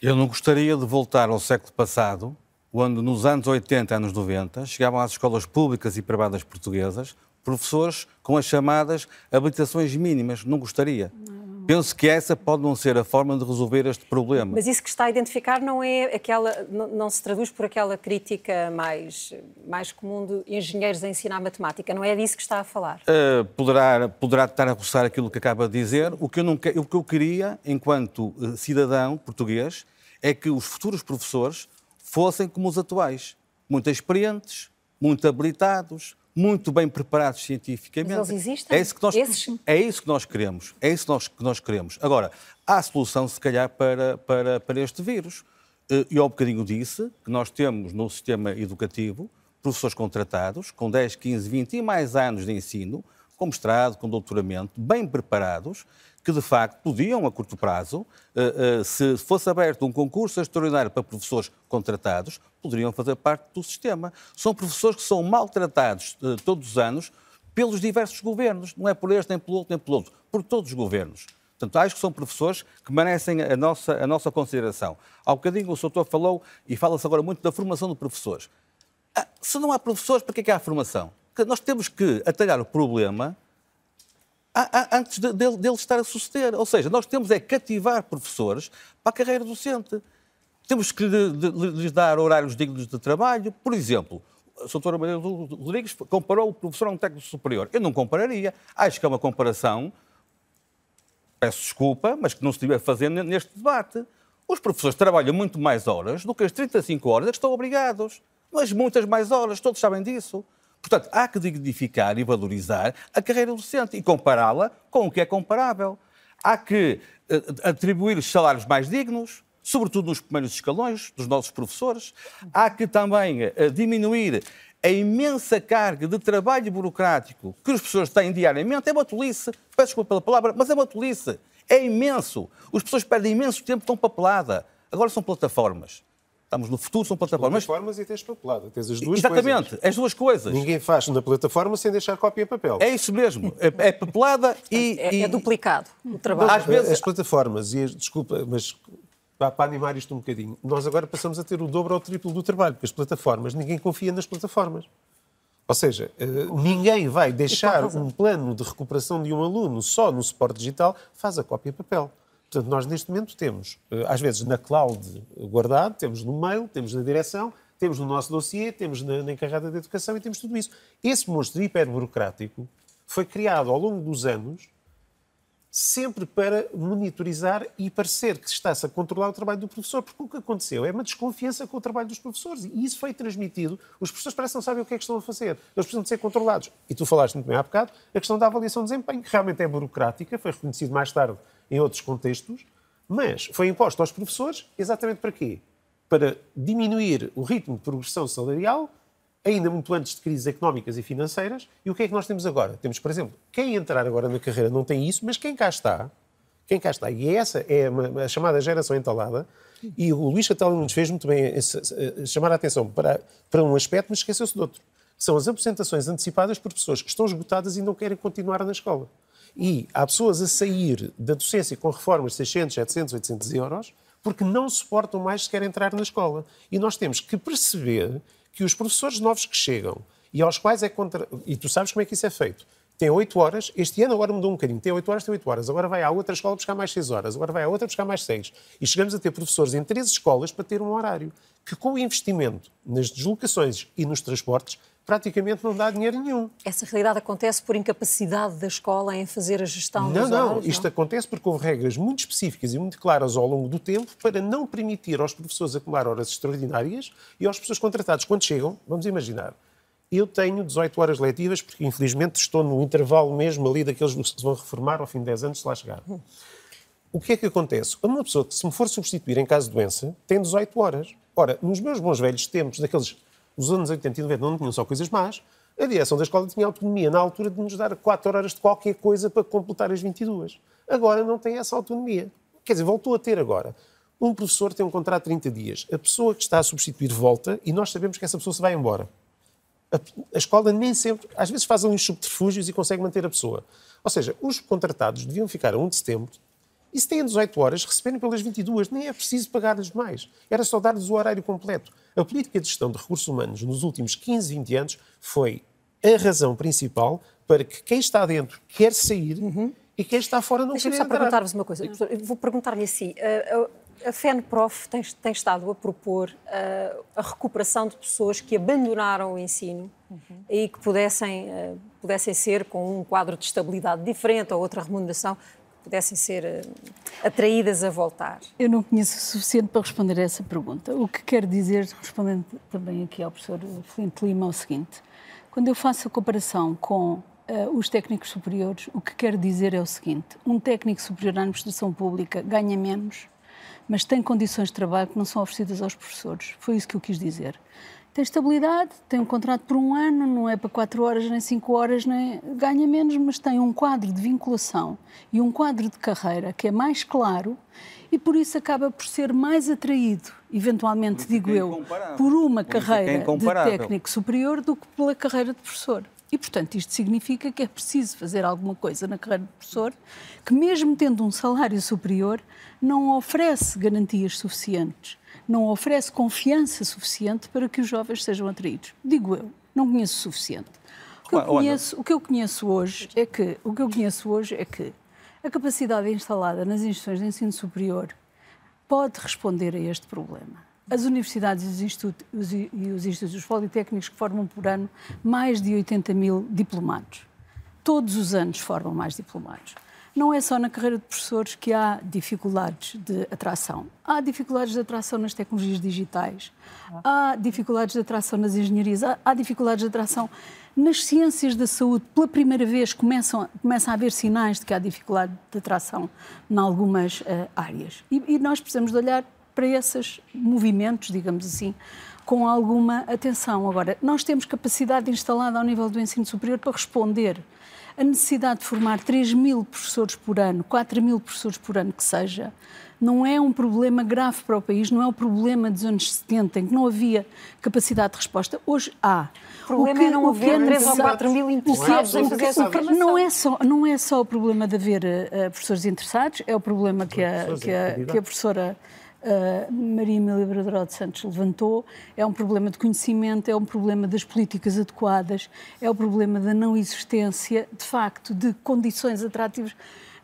Eu não gostaria de voltar ao século passado, quando nos anos 80 anos 90 chegavam às escolas públicas e privadas portuguesas professores com as chamadas habilitações mínimas. Não gostaria. Não. Penso que essa pode não ser a forma de resolver este problema. Mas isso que está a identificar não é aquela, não, não se traduz por aquela crítica mais, mais comum de engenheiros a ensinar matemática, não é disso que está a falar? Uh, poderá, poderá estar a roçar aquilo que acaba de dizer. O que eu, não, o que eu queria, enquanto eh, cidadão português, é que os futuros professores fossem como os atuais, muito experientes, muito habilitados, muito bem preparados cientificamente. Mas eles existem? É isso que nós, Esses... é isso que nós queremos. É isso que nós, que nós queremos. Agora, há solução, se calhar, para, para, para este vírus. Eh, há um bocadinho disse que nós temos no sistema educativo professores contratados com 10, 15, 20 e mais anos de ensino, com mestrado, com doutoramento, bem preparados, que de facto podiam, a curto prazo, eh, eh, se fosse aberto um concurso extraordinário para professores contratados, poderiam fazer parte do sistema. São professores que são maltratados eh, todos os anos pelos diversos governos, não é por este, nem pelo outro, nem pelo outro, por todos os governos. Portanto, acho que são professores que merecem a nossa, a nossa consideração. Há bocadinho o Soutor falou, e fala-se agora muito da formação de professores. Ah, se não há professores, para que é que há formação? Nós temos que atalhar o problema antes dele de, de estar a suceder. Ou seja, nós temos é cativar professores para a carreira docente. Temos que lhes dar horários dignos de trabalho. Por exemplo, a doutora Maria Rodrigues comparou o professor a um técnico superior. Eu não compararia. Acho que é uma comparação, peço desculpa, mas que não se deve fazer neste debate. Os professores trabalham muito mais horas do que as 35 horas que estão obrigados. Mas muitas mais horas, todos sabem disso. Portanto, há que dignificar e valorizar a carreira docente e compará-la com o que é comparável. Há que uh, atribuir salários mais dignos, sobretudo nos primeiros escalões dos nossos professores. Há que também uh, diminuir a imensa carga de trabalho burocrático que os professores têm diariamente. É uma tolice, peço desculpa pela palavra, mas é uma tolice. É imenso. Os professores perdem imenso tempo com papelada. Agora são plataformas. Estamos no futuro, são plataformas. Plataformas e tens papelada. Tens as duas Exatamente, coisas. as duas coisas. Ninguém faz na plataforma sem deixar cópia em papel. É isso mesmo. É, é papelada e é, e... é, duplicado o trabalho. Às vezes... As plataformas, e as, desculpa, mas para animar isto um bocadinho, nós agora passamos a ter o dobro ou o triplo do trabalho, porque as plataformas, ninguém confia nas plataformas. Ou seja, eh, ninguém vai deixar um plano de recuperação de um aluno só no suporte digital, faz a cópia em papel. Portanto, nós neste momento temos, eh, às vezes na cloud guardado, temos no mail, temos na direção, temos no nosso dossiê, temos na, na encarregada de educação e temos tudo isso. Esse monstro hiperburocrático foi criado ao longo dos anos sempre para monitorizar e parecer que está-se a controlar o trabalho do professor, porque o que aconteceu é uma desconfiança com o trabalho dos professores e isso foi transmitido. Os professores parecem não sabem o que é que estão a fazer, eles precisam de ser controlados. E tu falaste muito bem há bocado, a questão da avaliação de desempenho, que realmente é burocrática, foi reconhecido mais tarde em outros contextos, mas foi imposto aos professores exatamente para quê? Para diminuir o ritmo de progressão salarial, ainda muito antes de crises económicas e financeiras. E o que é que nós temos agora? Temos, por exemplo, quem entrar agora na carreira não tem isso, mas quem cá está, quem cá está, e essa é a chamada geração entalada, e o Luís Catalão nos fez muito bem chamar a atenção para, para um aspecto, mas esqueceu-se de outro. São as apresentações antecipadas por pessoas que estão esgotadas e não querem continuar na escola. E há pessoas a sair da docência com reformas de 600, 700, 800 euros porque não suportam mais sequer entrar na escola. E nós temos que perceber que os professores novos que chegam e aos quais é contra... E tu sabes como é que isso é feito. Tem 8 horas, este ano agora mudou um bocadinho, tem 8 horas, tem 8 horas, agora vai à outra escola buscar mais 6 horas, agora vai à outra buscar mais 6. E chegamos a ter professores em três escolas para ter um horário, que com o investimento nas deslocações e nos transportes, praticamente não dá dinheiro nenhum. Essa realidade acontece por incapacidade da escola em fazer a gestão não, dos não, horários? isto acontece porque houve regras muito específicas e muito claras ao longo do tempo para não permitir aos professores acumular horas extraordinárias e aos professores contratados, quando chegam, vamos imaginar, eu tenho 18 horas letivas, porque infelizmente estou no intervalo mesmo ali daqueles que se vão reformar ao fim de 10 anos, se lá chegar. O que é que acontece? Uma pessoa que se me for substituir em caso de doença tem 18 horas. Ora, nos meus bons velhos tempos, daqueles os anos 80 e 90 não tinham só coisas más, a direção da escola tinha autonomia na altura de nos dar 4 horas de qualquer coisa para completar as 22. Agora não tem essa autonomia. Quer dizer, voltou a ter agora. Um professor tem um contrato de 30 dias. A pessoa que está a substituir volta e nós sabemos que essa pessoa se vai embora. A, a escola nem sempre, às vezes faz uns subterfúgios e consegue manter a pessoa. Ou seja, os contratados deviam ficar a 1 de setembro e se têm 18 horas, receberem pelas 22, nem é preciso pagar-lhes mais. Era só dar-lhes o horário completo. A política de gestão de recursos humanos nos últimos 15, 20 anos foi a razão principal para que quem está dentro quer sair uhum. e quem está fora não quer Deixa-me só perguntar-vos uma coisa. Vou perguntar-lhe assim. A, a, a FENPROF tem, tem, estado a propor a, a, recuperação de pessoas que abandonaram o ensino uhum. e que pudessem, pudessem ser com um quadro de estabilidade diferente ou outra remuneração pudessem ser uh, atraídas a voltar? Eu não conheço o suficiente para responder a essa pergunta. O que quero dizer, respondendo também aqui ao professor Flint Lima, é o seguinte: quando eu faço a comparação com uh, os técnicos superiores, o que quero dizer é o seguinte: um técnico superior à administração pública ganha menos, mas tem condições de trabalho que não são oferecidas aos professores. Foi isso que eu quis dizer tem estabilidade, tem um contrato por um ano, não é para quatro horas nem cinco horas, nem ganha menos, mas tem um quadro de vinculação e um quadro de carreira que é mais claro e por isso acaba por ser mais atraído, eventualmente, digo é eu, por uma é carreira é de técnico superior do que pela carreira de professor. E, portanto, isto significa que é preciso fazer alguma coisa na carreira de professor que, mesmo tendo um salário superior, não oferece garantias suficientes não oferece confiança suficiente para que os jovens sejam atraídos. Digo eu, não conheço o suficiente. O que, eu conheço, o que eu conheço hoje é que o que eu conheço hoje é que a capacidade instalada nas instituições de ensino superior pode responder a este problema. As universidades e os institutos, e os institutos politécnicos que formam por ano mais de 80 mil diplomados. Todos os anos formam mais diplomados não é só na carreira de professores que há dificuldades de atração. Há dificuldades de atração nas tecnologias digitais, há dificuldades de atração nas engenharias, há, há dificuldades de atração nas ciências da saúde. Pela primeira vez começam, começam a haver sinais de que há dificuldade de atração em algumas uh, áreas. E, e nós precisamos de olhar para esses movimentos, digamos assim, com alguma atenção. Agora, nós temos capacidade instalada ao nível do ensino superior para responder a necessidade de formar 3 mil professores por ano, 4 mil professores por ano que seja, não é um problema grave para o país, não é o problema dos anos 70, em que não havia capacidade de resposta. Hoje há. O problema o que, é não haver é 3 ou 4 mil interessados em fazer essa formação. Não é, só, não é só o problema de haver uh, professores interessados, é o problema que a, que a, que a professora uh, Maria Emília Bradró de Santos levantou, é um problema de conhecimento, é um problema das políticas adequadas, é o problema da não existência, de facto, de condições atrativas.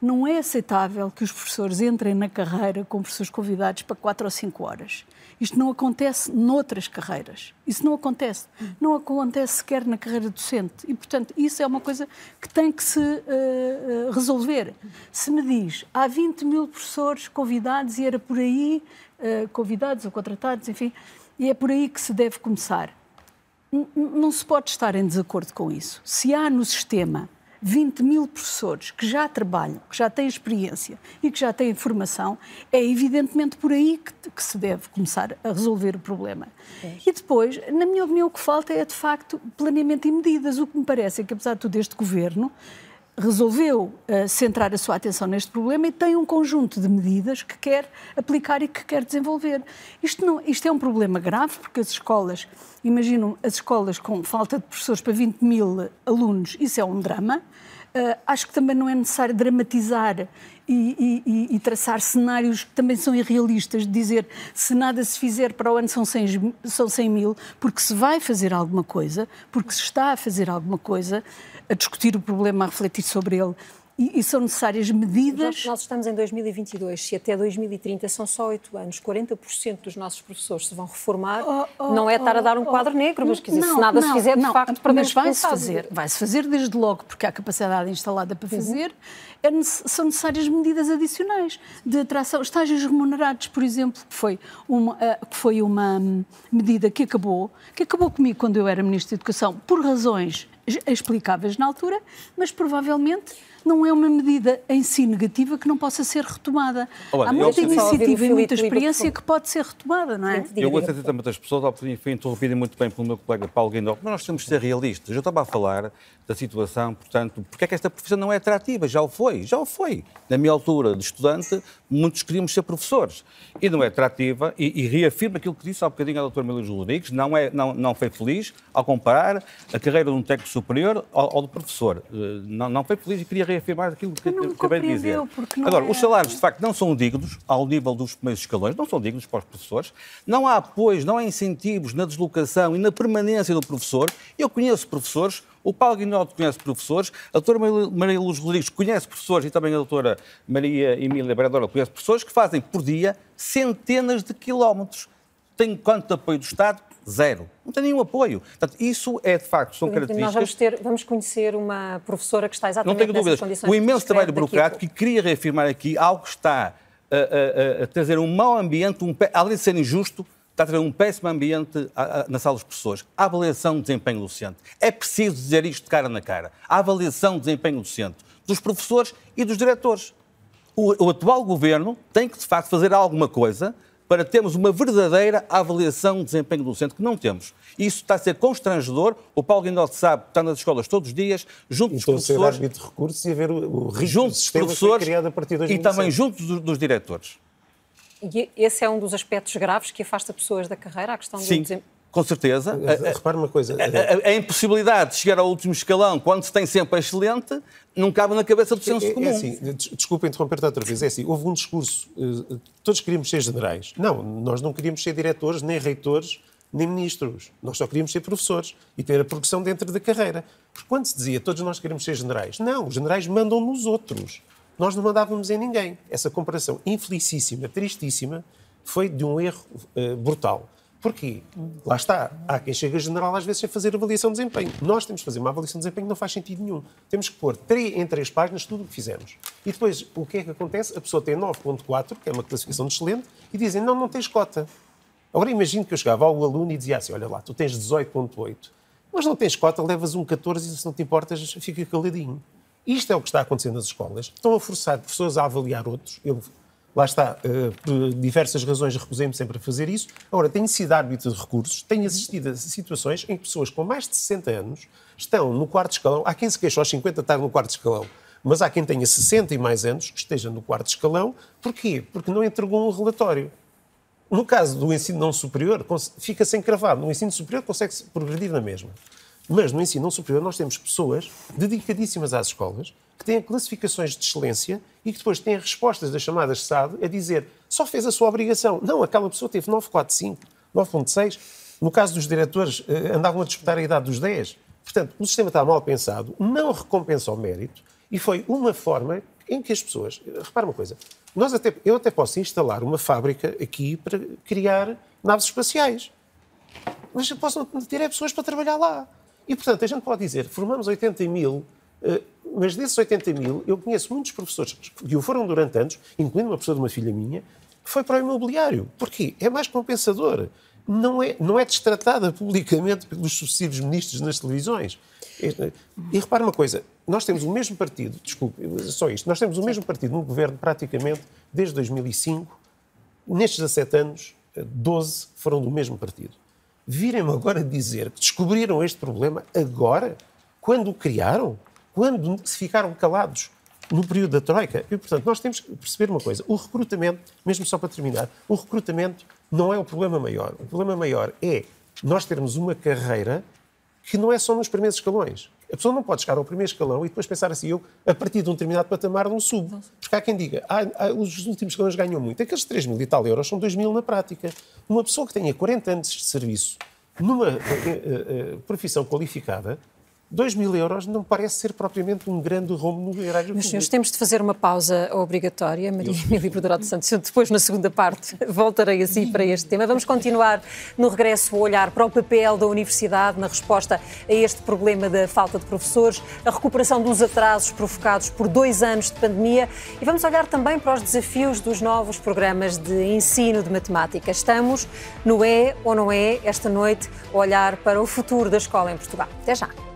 Não é aceitável que os professores entrem na carreira com professores convidados para quatro ou cinco horas. Isto não acontece noutras carreiras. Isso não acontece. Não acontece sequer na carreira docente. E, portanto, isso é uma coisa que tem que se uh, resolver. Se me diz, há 20 mil professores convidados e era por aí, uh, convidados ou contratados, enfim, e é por aí que se deve começar. N não se pode estar em desacordo com isso. Se há no sistema 20 mil professores que já trabalham, que já têm experiência e que já têm formação, é evidentemente por aí que, que se deve começar a resolver o problema. É. E depois, na minha opinião, o que falta é, de facto, planeamento e medidas. O que me parece é que, apesar de tudo, este governo resolveu uh, centrar a sua atenção neste problema e tem um conjunto de medidas que quer aplicar e que quer desenvolver. Isto, não, isto é um problema grave, porque as escolas, imaginam as escolas com falta de professores para 20 mil alunos, isso é um drama. Uh, acho que também não é necessário dramatizar e, e, e, traçar cenários que também são irrealistas, de dizer se nada se fizer para o ano são 100, são 100 mil, porque se vai fazer alguma coisa, porque se está a fazer alguma coisa, a discutir o problema, a refletir sobre ele e, e, são necessárias medidas. Nós estamos em 2022, se até 2030 são só oito anos, 40% dos nossos professores se vão reformar, oh, oh, não é estar a dar um oh, quadro negro, mas quer dizer, não, se nada não, se fizer, de não, facto, perdemos vai-se fazer, vai-se fazer desde logo, porque há capacidade instalada para fazer, é, são necessárias medidas adicionais de atração, estágios remunerados, por exemplo, que foi uma, eh, que foi uma hum, medida que acabou, que acabou comigo quando eu era Ministro da Educação, por razões explicáveis na altura, mas provavelmente não é uma medida em si negativa que não possa ser retomada. Olha, Há muita iniciativa e muita experiência que pode ser retomada, não é? Eu gostei também das pessoas, ao foi interrompida muito bem pelo meu colega Paulo Guindó, mas nós temos de ser realistas. Eu estava a falar da situação, portanto, porque é que esta profissão não é atrativa? Já o foi, já o foi. Na minha altura de estudante, muitos queríamos ser professores. E não é atrativa, e, e reafirma aquilo que disse há bocadinho a doutora Melissa Rodrigues, não, é, não, não foi feliz ao comparar a carreira de um técnico superior ao, ao do professor. Eh, não, não foi feliz e queria reafirmar aquilo que acabei de dizer. Agora, é... os salários, de facto, não são dignos ao nível dos primeiros escalões, não são dignos para os professores. Não há apoios, não há incentivos na deslocação e na permanência do professor. Eu conheço professores o Paulo Guinaldo conhece professores, a doutora Maria Luz Rodrigues conhece professores e também a doutora Maria Emília Bradora conhece professores que fazem por dia centenas de quilómetros. Tem quanto apoio do Estado? Zero. Não tem nenhum apoio. Portanto, isso é, de facto, são características... Nós vamos, ter, vamos conhecer uma professora que está exatamente Não tenho dúvidas. O imenso trabalho burocrático e queria reafirmar aqui algo que está a, a, a trazer um mau ambiente, um, além de ser injusto, está a trazer um péssimo ambiente na sala dos professores. A avaliação de desempenho docente. É preciso dizer isto de cara na cara. A avaliação de desempenho docente dos professores e dos diretores. O, o atual governo tem que, de facto, fazer alguma coisa para termos uma verdadeira avaliação de desempenho docente, que não temos. Isso está a ser constrangedor. O Paulo Guinaldo sabe, está nas escolas todos os dias, junto dos professores... E de recursos e haver o, o risco do sistema professores, criado a partir de 2007. E também junto dos, dos diretores. E esse é um dos aspectos graves que afasta pessoas da carreira, a questão Sim. do com certeza. Repare uma coisa. A, a, a, impossibilidade de chegar ao último escalão quando se tem sempre excelente não cabe na cabeça do senso é, comum. É assim, desculpa interromper-te outra vez. É assim, houve um discurso, eh, todos queríamos ser generais. Não, nós não queríamos ser diretores, nem reitores, nem ministros. Nós só queríamos ser professores e ter a progressão dentro da carreira. Porque quando se dizia todos nós queremos ser generais, não, os generais mandam nos outros. Nós não mandávamos em ninguém. Essa comparação infelicíssima, tristíssima, foi de um erro uh, brutal. Porquê? Lá está. Há quem chega general às vezes a fazer avaliação de desempenho. Nós temos que fazer uma avaliação de desempenho que não faz sentido nenhum. Temos que pôr em três páginas tudo o que fizemos. E depois, o que é que acontece? A pessoa tem 9.4, que é uma classificação de excelente, e dizem, não, não tens cota. Agora imagino que eu chegava ao aluno e dizia assim, olha lá, tu tens 18.8, mas não tens cota, levas um 14 e se não te importas, fica caladinho. Isto é o que está acontecendo nas escolas. Estão a forçar professores a avaliar outros. Eu, lá está, uh, por diversas razões recusei-me sempre a fazer isso. Agora, tenho sido árbitro de recursos, tenho assistido a situações em que pessoas com mais de 60 anos estão no quarto escalão. Há quem se queixa aos 50 estar no quarto escalão, mas há quem tenha 60 e mais anos que esteja no quarto escalão. Porquê? Porque não entregou um relatório. No caso do ensino não superior, fica sem cravado. No ensino superior consegue-se progredir na mesma. Mas no ensino superior nós temos pessoas dedicadíssimas às escolas, que têm classificações de excelência e que depois têm respostas das chamadas SAD a dizer só fez a sua obrigação. Não, aquela pessoa teve 945, 9.6. No caso dos diretores, eh, andavam a disputar a idade dos 10. Portanto, o sistema está mal pensado, não recompensa o mérito e foi uma forma em que as pessoas... Repara uma coisa, nós até, eu até posso instalar uma fábrica aqui para criar naves espaciais, mas eu posso não ter é pessoas para trabalhar lá. E, portanto, a gente pode dizer, formamos 80 mil, eh, mas desses 80 mil, eu conheço muitos professores que o foram durante anos, incluindo uma pessoa de uma filha minha, que foi para o imobiliário. Porquê? É mais compensador. Não é, não é destratada publicamente pelos sucessivos ministros nas televisões. E repare uma coisa, nós temos o mesmo partido, desculpe, só isto, nós temos o mesmo partido no governo praticamente desde 2005. Nestes 17 anos, 12 foram do mesmo partido virem-me agora dizer que descobriram este problema agora, quando o criaram, quando se ficaram calados no período da Troika. E, portanto, nós temos que perceber uma coisa: o recrutamento, mesmo só para terminar, o recrutamento não é o problema maior. O problema maior é nós termos uma carreira que não é só nos primeiros escalões. A pessoa não pode chegar ao primeiro escalão e depois pensar assim, eu, a partir de um determinado patamar, não subo. Porque há quem diga, ah, ah, os últimos escalões ganham muito. Aqueles 3 mil e tal euros são 2 mil na prática. Uma pessoa que tenha 40 anos de serviço numa uh, uh, profissão qualificada, 2 mil euros não parece ser propriamente um grande rombo no erário Meus senhores, temos de fazer uma pausa obrigatória. Maria Emília Brodorado Santos, eu depois, na segunda parte, voltarei assim para este tema. Vamos continuar no regresso a olhar para o papel da universidade na resposta a este problema da falta de professores, a recuperação dos atrasos provocados por dois anos de pandemia e vamos olhar também para os desafios dos novos programas de ensino de matemática. Estamos no É ou Não É, esta noite, a olhar para o futuro da escola em Portugal. Até já.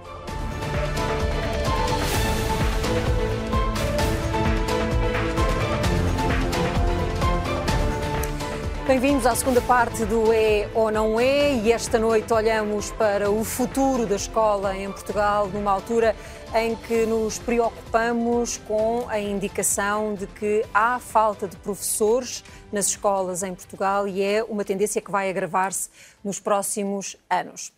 Bem-vindos à segunda parte do É ou Não É e esta noite olhamos para o futuro da escola em Portugal, numa altura em que nos preocupamos com a indicação de que há falta de professores nas escolas em Portugal e é uma tendência que vai agravar-se nos próximos anos.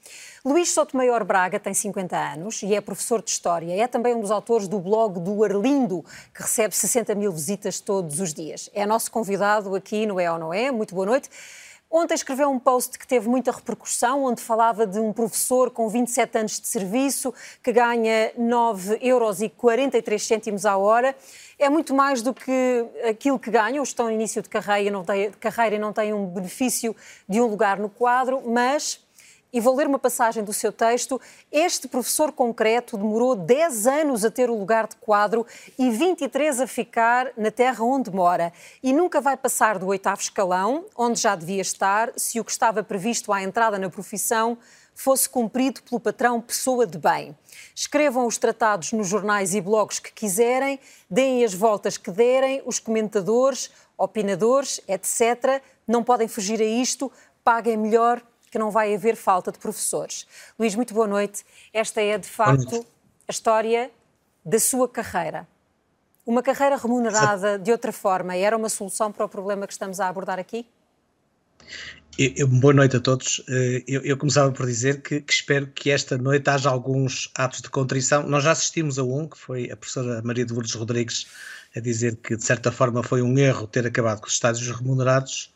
Luís Sotomayor Braga tem 50 anos e é professor de História. É também um dos autores do blog do Arlindo, que recebe 60 mil visitas todos os dias. É nosso convidado aqui no É ou Não É. Muito boa noite. Ontem escreveu um post que teve muita repercussão, onde falava de um professor com 27 anos de serviço que ganha 9,43 euros à hora. É muito mais do que aquilo que ganham, estão no início de carreira, não têm, carreira e não têm um benefício de um lugar no quadro, mas e vou ler uma passagem do seu texto. Este professor concreto demorou 10 anos a ter o lugar de quadro e 23 a ficar na terra onde mora. E nunca vai passar do oitavo escalão, onde já devia estar, se o que estava previsto à entrada na profissão fosse cumprido pelo patrão pessoa de bem. Escrevam os tratados nos jornais e blogs que quiserem, deem as voltas que derem, os comentadores, opinadores, etc. Não podem fugir a isto, paguem melhor que não vai haver falta de professores. Luís, muito boa noite. Esta é, de facto, a história da sua carreira. Uma carreira remunerada de outra forma era uma solução para o problema que estamos a abordar aqui? Eu, boa noite a todos. Eh, eu, eu começava por dizer que, que, espero que esta noite haja alguns atos de contrição. Nós já assistimos a um, que foi a professora Maria de Lourdes Rodrigues a dizer que, de certa forma, foi um erro ter acabado com os estágios remunerados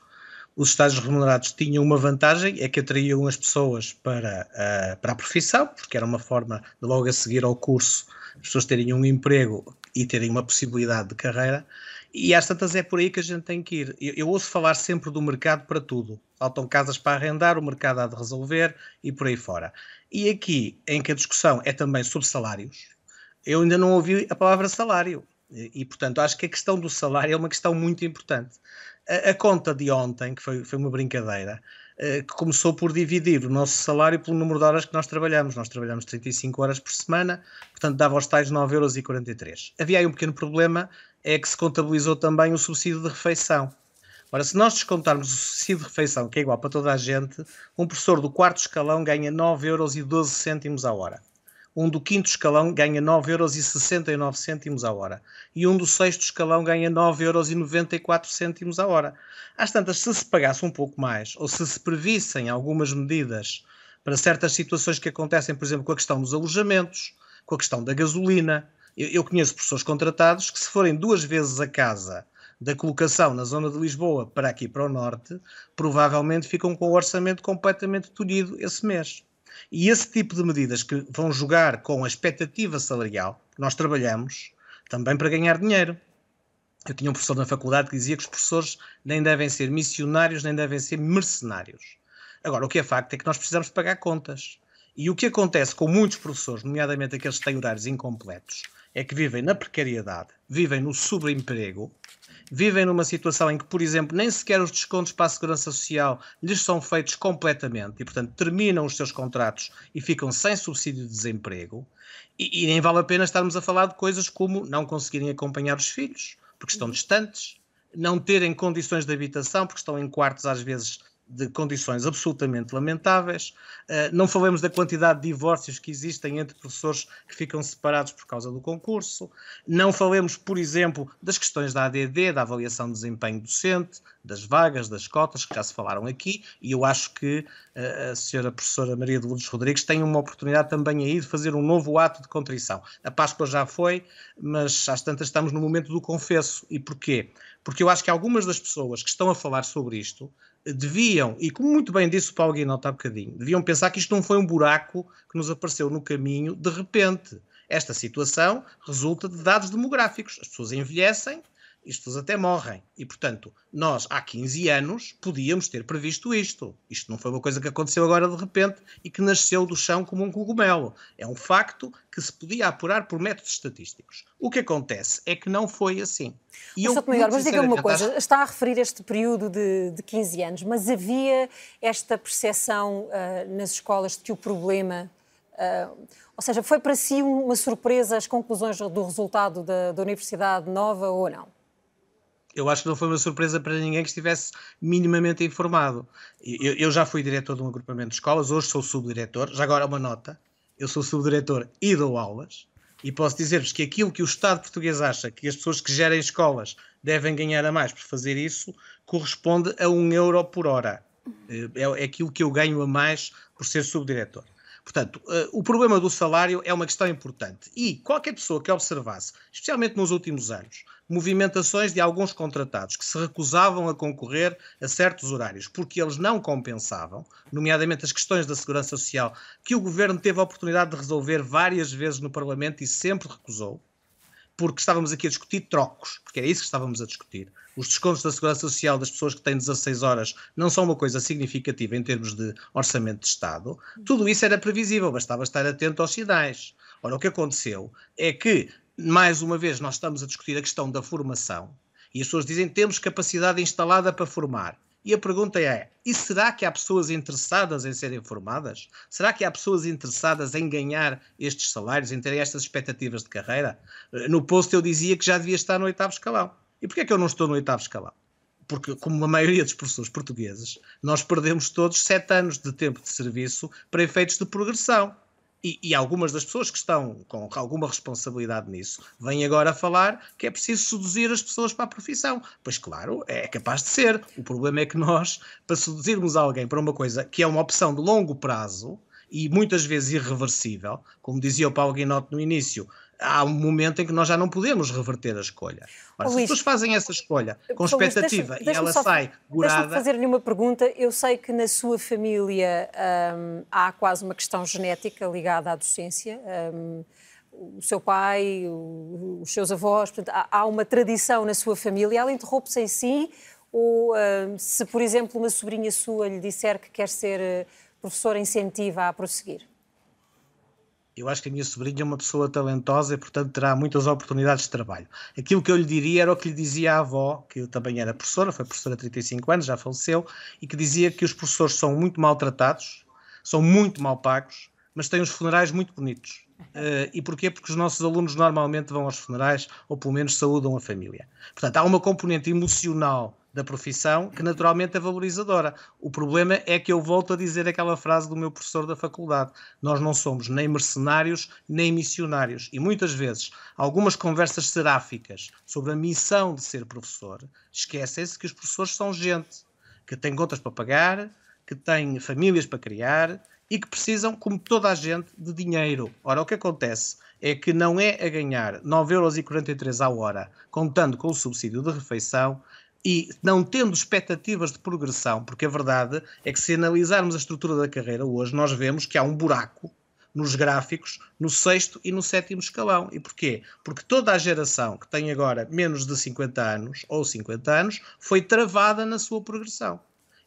os estágios remunerados tinham uma vantagem, é que atraíam as pessoas para, uh, para a profissão, porque era uma forma de logo a seguir ao curso as pessoas terem um emprego e terem uma possibilidade de carreira. E às tantas é por aí que a gente tem que ir. Eu, eu ouço falar sempre do mercado para tudo. Faltam casas para arrendar, o mercado há de resolver e por aí fora. E aqui, em que a discussão é também sobre salários, eu ainda não ouvi a palavra salário. E, e, portanto, acho que a questão do salário é uma questão muito importante a, conta de ontem, que foi, foi uma brincadeira, uh, que começou por dividir o nosso salário pelo número de horas que nós trabalhamos. Nós trabalhamos 35 horas por semana, portanto dava aos tais 9,43€. Havia aí um pequeno problema, é que se contabilizou também o subsídio de refeição. Ora, se nós descontarmos o subsídio de refeição, que é igual para toda a gente, um professor do quarto escalão ganha 9,12€ a hora um do quinto escalão ganha 9,69€ a hora e um do sexto escalão ganha 9,94€ a hora. Às tantas, se se pagasse um pouco mais ou se se previssem algumas medidas para certas situações que acontecem, por exemplo, com a questão dos alojamentos, com a questão da gasolina, eu, eu conheço pessoas contratadas que, se forem duas vezes a casa da colocação na zona de Lisboa para aqui para o norte, provavelmente ficam com o orçamento completamente tolhido esse mês. E esse tipo de medidas que vão jogar com a expectativa salarial, nós trabalhamos também para ganhar dinheiro. Eu tinha um professor na faculdade que dizia que os professores nem devem ser missionários, nem devem ser mercenários. Agora, o que é facto é que nós precisamos pagar contas. E o que acontece com muitos professores, nomeadamente aqueles que têm horários incompletos, é que vivem na precariedade, vivem no sobreemprego vivem numa situação em que, por exemplo, nem sequer os descontos para a segurança social lhes são feitos completamente e, portanto, terminam os seus contratos e ficam sem subsídio de desemprego. E, e nem vale a pena estarmos a falar de coisas como não conseguirem acompanhar os filhos, porque estão distantes, não terem condições de habitação, porque estão em quartos às vezes de condições absolutamente lamentáveis. Uh, não falemos da quantidade de divórcios que existem entre professores que ficam separados por causa do concurso. Não falemos, por exemplo, das questões da ADD, da avaliação de desempenho docente, das vagas, das cotas, que já se falaram aqui, e eu acho que uh, a senhora professora Maria de Lourdes Rodrigues tem uma oportunidade também aí de fazer um novo ato de contrição. A Páscoa já foi, mas às tantas estamos no momento do confesso. E porquê? Porque eu acho que algumas das pessoas que estão a falar sobre isto deviam, e como muito bem disse o Paulo Guinot há bocadinho, deviam pensar que isto não foi um buraco que nos apareceu no caminho de repente. Esta situação resulta de dados demográficos. As pessoas envelhecem, estes até morrem. E, portanto, nós há 15 anos podíamos ter previsto isto. Isto não foi uma coisa que aconteceu agora de repente e que nasceu do chão como um cogumelo. É um facto que se podia apurar por métodos estatísticos. O que acontece é que não foi assim. E eu, Maior, mas diga-me uma coisa, está a referir este período de, de 15 anos, mas havia esta percepção uh, nas escolas de que o problema Uh, ou seja, foi para si uma surpresa as conclusões do resultado da, da Universidade Nova ou não? Eu acho que não foi uma surpresa para ninguém que estivesse minimamente informado. Eu, eu já fui diretor de um agrupamento de escolas, hoje sou subdiretor, já agora uma nota, eu sou subdiretor e dou aulas, e posso dizer-vos que aquilo que o Estado português acha que as pessoas que gerem escolas devem ganhar a mais por fazer isso, corresponde a um euro por hora. É, é aquilo que eu ganho a mais por ser subdiretor. Portanto, uh, o problema do salário é uma questão importante. E qualquer pessoa que observasse, especialmente nos últimos anos, movimentações de alguns contratados que se recusavam a concorrer a certos horários porque eles não compensavam, nomeadamente as questões da segurança social, que o governo teve a oportunidade de resolver várias vezes no Parlamento e sempre recusou, porque estávamos aqui a discutir trocos, porque era isso que estávamos a discutir. Os descontos da segurança social das pessoas que têm 16 horas não são uma coisa significativa em termos de orçamento de Estado. Tudo isso era previsível, bastava estar atento aos sinais. Ora, o que aconteceu é que mais uma vez, nós estamos a discutir a questão da formação e as pessoas dizem temos capacidade instalada para formar. E a pergunta é: e será que há pessoas interessadas em serem formadas? Será que há pessoas interessadas em ganhar estes salários, em terem estas expectativas de carreira? No post eu dizia que já devia estar no oitavo escalão. E porquê é que eu não estou no oitavo escalão? Porque, como a maioria dos professores portugueses, nós perdemos todos sete anos de tempo de serviço para efeitos de progressão. E, e, algumas das pessoas que estão com alguma responsabilidade nisso vêm agora falar que é preciso seduzir as pessoas para a profissão. Pois claro, é capaz de ser. O problema é que nós, para seduzirmos alguém para uma coisa que é uma opção de longo prazo e muitas vezes irreversível, como dizia o Paulo Guinote no início, há um momento em que nós já não podemos reverter a escolha. Ora, se as pessoas fazem essa escolha com Luís, expectativa deixa, e ela só, sai curada... Deixa-me fazer-lhe uma pergunta. Eu sei que na sua família hum, há quase uma questão genética ligada à docência. Hum, o seu pai, o, os seus avós, portanto, há, há, uma tradição na sua família. Ela interrompe-se em si ou hum, se, por exemplo, uma sobrinha sua lhe disser que quer ser eh, professora, incentiva a prosseguir? Eu acho que a minha sobrinha é uma pessoa talentosa e, portanto, terá muitas oportunidades de trabalho. Aquilo que eu lhe diria era o que lhe dizia a avó, que também era professora, foi professora há 35 anos, já faleceu, e que dizia que os professores são muito maltratados, são muito mal pagos, mas têm os funerais muito bonitos. Uh, e porquê? Porque os nossos alunos normalmente vão aos funerais ou pelo menos saúdam a família. Portanto, há uma componente emocional da profissão que naturalmente é valorizadora. O problema é que eu volto a dizer aquela frase do meu professor da faculdade: nós não somos nem mercenários nem missionários. E muitas vezes, algumas conversas seráficas sobre a missão de ser professor esquecem-se que os professores são gente que tem contas para pagar, que tem famílias para criar e que precisam, como toda a gente, de dinheiro. Ora, o que acontece é que não é a ganhar 9,43€ à hora, contando com o subsídio de refeição, e não tendo expectativas de progressão, porque a verdade é que se analisarmos a estrutura da carreira hoje, nós vemos que há um buraco nos gráficos no sexto e no sétimo escalão. E porquê? Porque toda a geração que tem agora menos de 50 anos ou 50 anos foi travada na sua progressão.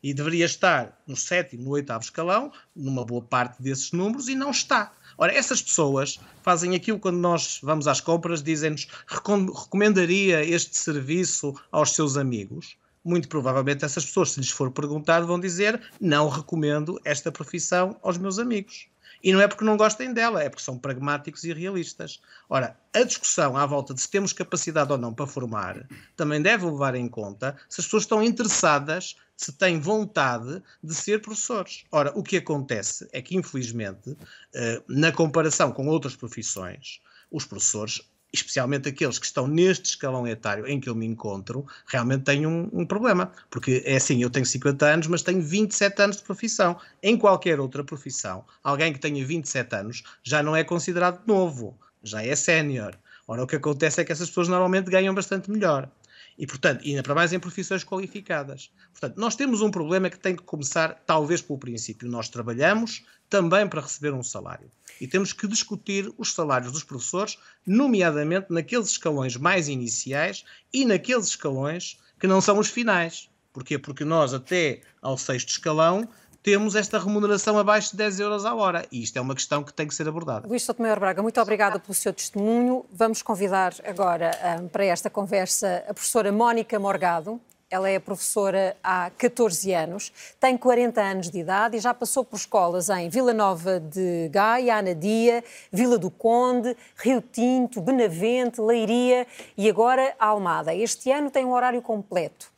E deveria estar no sétimo, no oitavo escalão, numa boa parte desses números, e não está. Ora, essas pessoas fazem aquilo quando nós vamos às compras, dizem-nos recomendaria este serviço aos seus amigos. Muito provavelmente essas pessoas, se lhes for perguntado, vão dizer não recomendo esta profissão aos meus amigos. E não é porque não gostem dela, é porque são pragmáticos e realistas. Ora, a discussão à volta de se temos capacidade ou não para formar também deve levar em conta se as pessoas estão interessadas, se têm vontade de ser professores. Ora, o que acontece é que, infelizmente, eh, na comparação com outras profissões, os professores especialmente aqueles que estão neste escalão etário em que eu me encontro, realmente têm um, um, problema. Porque é assim, eu tenho 50 anos, mas tenho 27 anos de profissão. Em qualquer outra profissão, alguém que tenha 27 anos já não é considerado novo, já é sénior. Ora, o que acontece é que essas pessoas normalmente ganham bastante melhor. E, portanto, ainda para mais em profissões qualificadas. Portanto, nós temos um problema que tem que começar, talvez, pelo princípio. Nós trabalhamos também para receber um salário. E temos que discutir os salários dos professores, nomeadamente naqueles escalões mais iniciais e naqueles escalões que não são os finais. Porquê? Porque nós, até ao sexto escalão, temos esta remuneração abaixo de 10 euros à hora. E isto é uma questão que tem que ser abordada. Luís Sotomayor Braga, muito obrigada pelo seu testemunho. Vamos convidar agora um, para esta conversa a professora Mónica Morgado. Ela é professora há 14 anos, tem 40 anos de idade e já passou por escolas em Vila Nova de Gaia, Anadia, Vila do Conde, Rio Tinto, Benavente, Leiria e agora Almada. Este ano tem um horário completo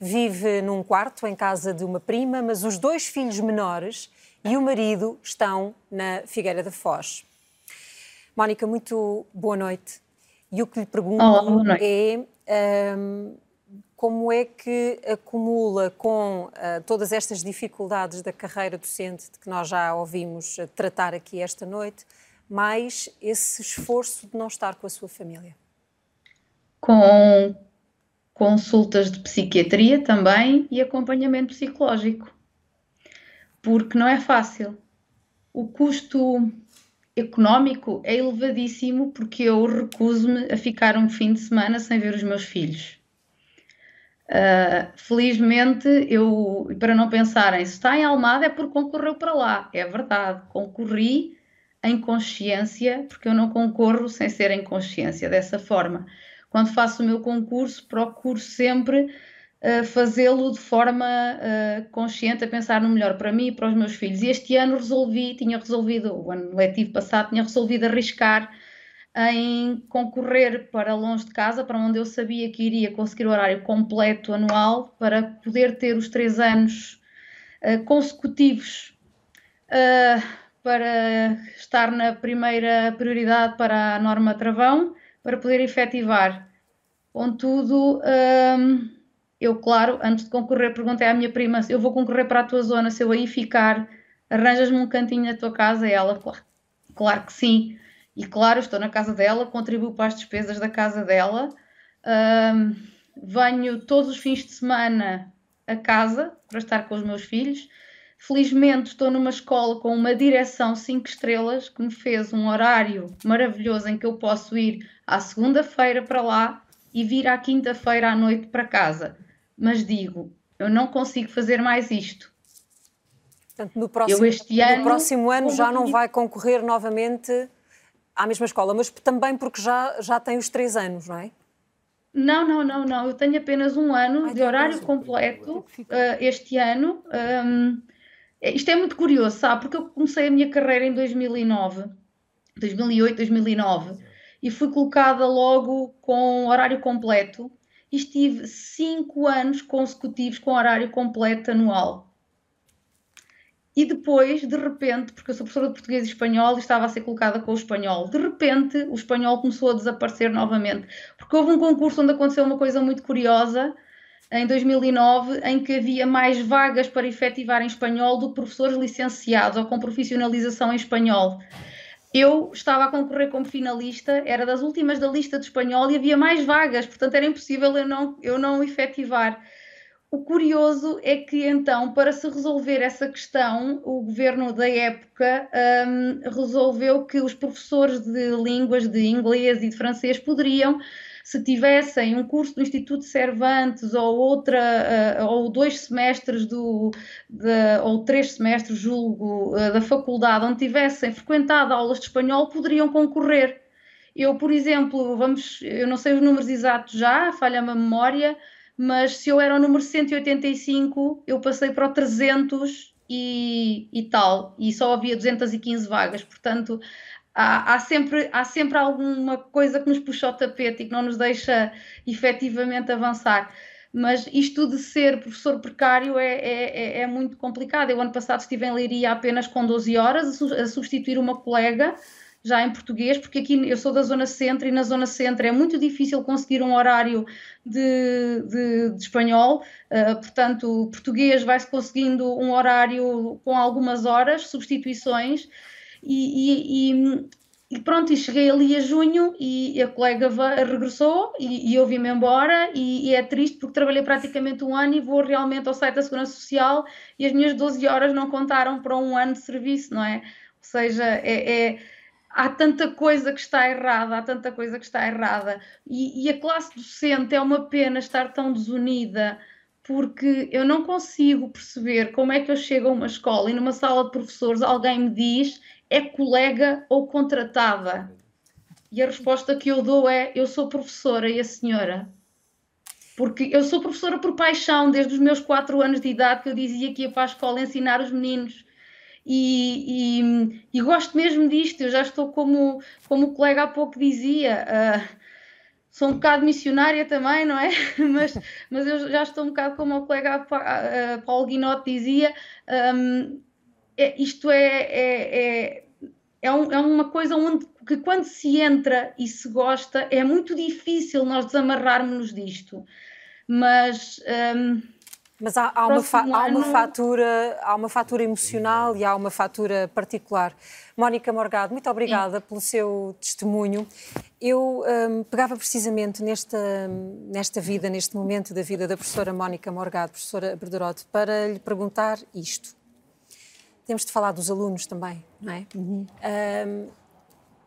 vive num quarto em casa de uma prima, mas os dois filhos menores e o marido estão na Figueira da Foz. Mónica, muito boa noite. E o que lhe pergunto Olá, é um, como é que acumula com uh, todas estas dificuldades da carreira docente de que nós já ouvimos tratar aqui esta noite, mais esse esforço de não estar com a sua família? Com consultas de psiquiatria também e acompanhamento psicológico. Porque não é fácil. O custo económico é elevadíssimo porque eu recuso-me a ficar um fim de semana sem ver os meus filhos. Uh, felizmente, eu, para não pensarem, se está em Almada é porque concorreu para lá. É verdade, concorri em consciência, porque eu não concorro sem ser em consciência dessa forma quando faço o meu concurso, procuro sempre uh, fazê-lo de forma uh, consciente, a pensar no melhor para mim e para os meus filhos. E este ano resolvi, tinha resolvido, o ano letivo passado, tinha resolvido arriscar em concorrer para longe de casa, para onde eu sabia que iria conseguir o horário completo anual, para poder ter os três anos uh, consecutivos para estar na primeira prioridade para a norma travão para poder efetivar. Contudo, hum, eu, claro, antes de concorrer, perguntei à minha prima se eu vou concorrer para a tua zona, se eu aí ficar, arranjas-me um cantinho na tua casa? E ela, claro, claro que sim. E claro, estou na casa dela, contribuo para as despesas da casa dela. Hum, venho todos os fins de semana a casa para estar com os meus filhos. Felizmente estou numa escola com uma direção 5 estrelas que me fez um horário maravilhoso em que eu posso ir à segunda-feira para lá e vir à quinta-feira à noite para casa. Mas digo, eu não consigo fazer mais isto. Portanto, no próximo, eu este ano, no próximo ano já não vai concorrer novamente à mesma escola, mas também porque já, já tem os três anos, não é? Não, não, não, não. Eu tenho apenas um ano Ai, de horário completo uh, este ano. Um, é, isto é muito curioso, sabe? Porque eu comecei a minha carreira em 2009, 2008, 2009, e fui colocada logo com horário completo e estive cinco anos consecutivos com horário completo anual. E depois, de repente, porque eu sou professora de português e espanhol e estava a ser colocada com o espanhol, de repente o espanhol começou a desaparecer novamente, porque houve um concurso onde aconteceu uma coisa muito curiosa em 2009, em que havia mais vagas para efetivar em espanhol do que professores licenciados ou com profissionalização em espanhol. Eu estava a concorrer como finalista, era das últimas da lista de espanhol e havia mais vagas, portanto era impossível eu não, eu não efetivar. O curioso é que então, para se resolver essa questão, o governo da época um, resolveu que os professores de línguas de inglês e de francês poderiam se tivessem um curso do Instituto Cervantes ou outra, uh, ou dois semestres do, de, ou três semestres, julgo, uh, da faculdade, onde tivessem frequentado aulas de espanhol, poderiam concorrer. Eu, por exemplo, vamos, eu não sei os números exatos já, falha-me a memória, mas se eu era o número 185, eu passei para o 300 e, e tal, e só havia 215 vagas, portanto há, há, sempre, há sempre alguma coisa que nos puxa ao tapete e que não nos deixa efetivamente avançar. Mas isto de ser professor precário é, é, é, é muito complicado. Eu, ano passado, estive em Leiria apenas com 12 horas a substituir uma colega já em português, porque aqui eu sou da Zona Centro e na Zona Centro é muito difícil conseguir um horário de, de, de espanhol, uh, portanto, português vai-se conseguindo um horário com algumas horas, substituições, e, e, e pronto, e cheguei ali a junho e a colega regressou e, e eu vim-me embora e, e, é triste porque trabalhei praticamente um ano e vou realmente ao site da Segurança Social e as minhas 12 horas não contaram para um ano de serviço, não é? Ou seja, é, é há tanta coisa que está errada, há tanta coisa que está errada e, e a classe docente é uma pena estar tão desunida porque eu não consigo perceber como é que eu chego a uma escola e numa sala de professores alguém me diz é colega ou contratada? E a resposta que eu dou é: eu sou professora e a senhora. Porque eu sou professora por paixão, desde os meus quatro anos de idade, que eu dizia que ia para a escola ensinar os meninos. E, e, e gosto mesmo disto. Eu já estou, como, como o colega há pouco dizia, uh, sou um bocado missionária também, não é? mas, mas eu já estou um bocado como o colega uh, Paulo Guinotti dizia. Um, é, isto é, é, é, é, um, é, uma coisa onde que quando se entra e se gosta é muito difícil nós desamarrarmos disto. Mas. Um, mas há, há, uma há, uma fatura, há uma fatura emocional e há uma fatura particular. Mónica Morgado, muito obrigada Sim. pelo seu testemunho. Eu um, pegava precisamente nesta, nesta vida, neste momento da vida da professora Mónica Morgado, professora Berderote, para lhe perguntar isto temos de falar dos alunos também, não é? Uhum. Um,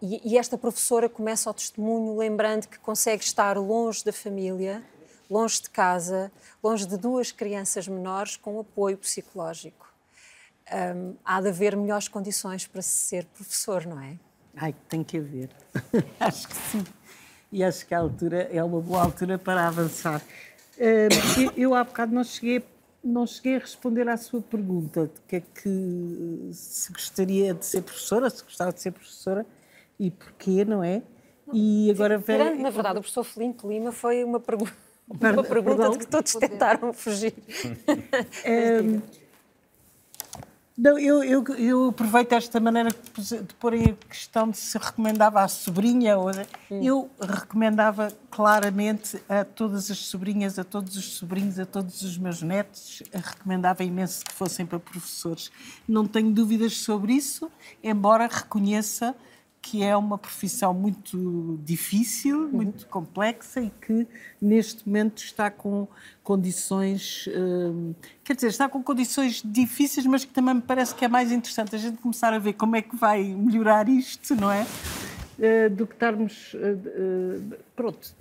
e, e, esta professora começa o testemunho lembrando que consegue estar longe da família, longe de casa, longe de duas crianças menores com apoio psicológico. Um, há de haver melhores condições para ser professor, não é? Ai, tem que haver. acho que sim. E acho que a altura é uma boa altura para avançar. Um, eu, eu há bocado não cheguei não cheguei a responder à sua pergunta de que é que se gostaria de ser professora, se gostava de ser professora e porquê, não é? E agora vem... Na verdade, o professor Felinto Lima foi uma, pergu... uma pergunta de que todos tentaram fugir. É, Não, eu, eu, eu aproveito esta maneira de pôr em questão de se recomendava à sobrinha. Ou, eu recomendava claramente a todas as sobrinhas, a todos os sobrinhos, a todos os meus netos, recomendava imenso que fossem para professores. Não tenho dúvidas sobre isso, embora reconheça que é uma profissão muito difícil, uhum. muito complexa e que neste momento está com condições, hum, quer dizer, está com condições difíceis, mas que também me parece que é mais interessante a gente começar a ver como é que vai melhorar isto, não é? Uh, do que estarmos uh, uh, pronto.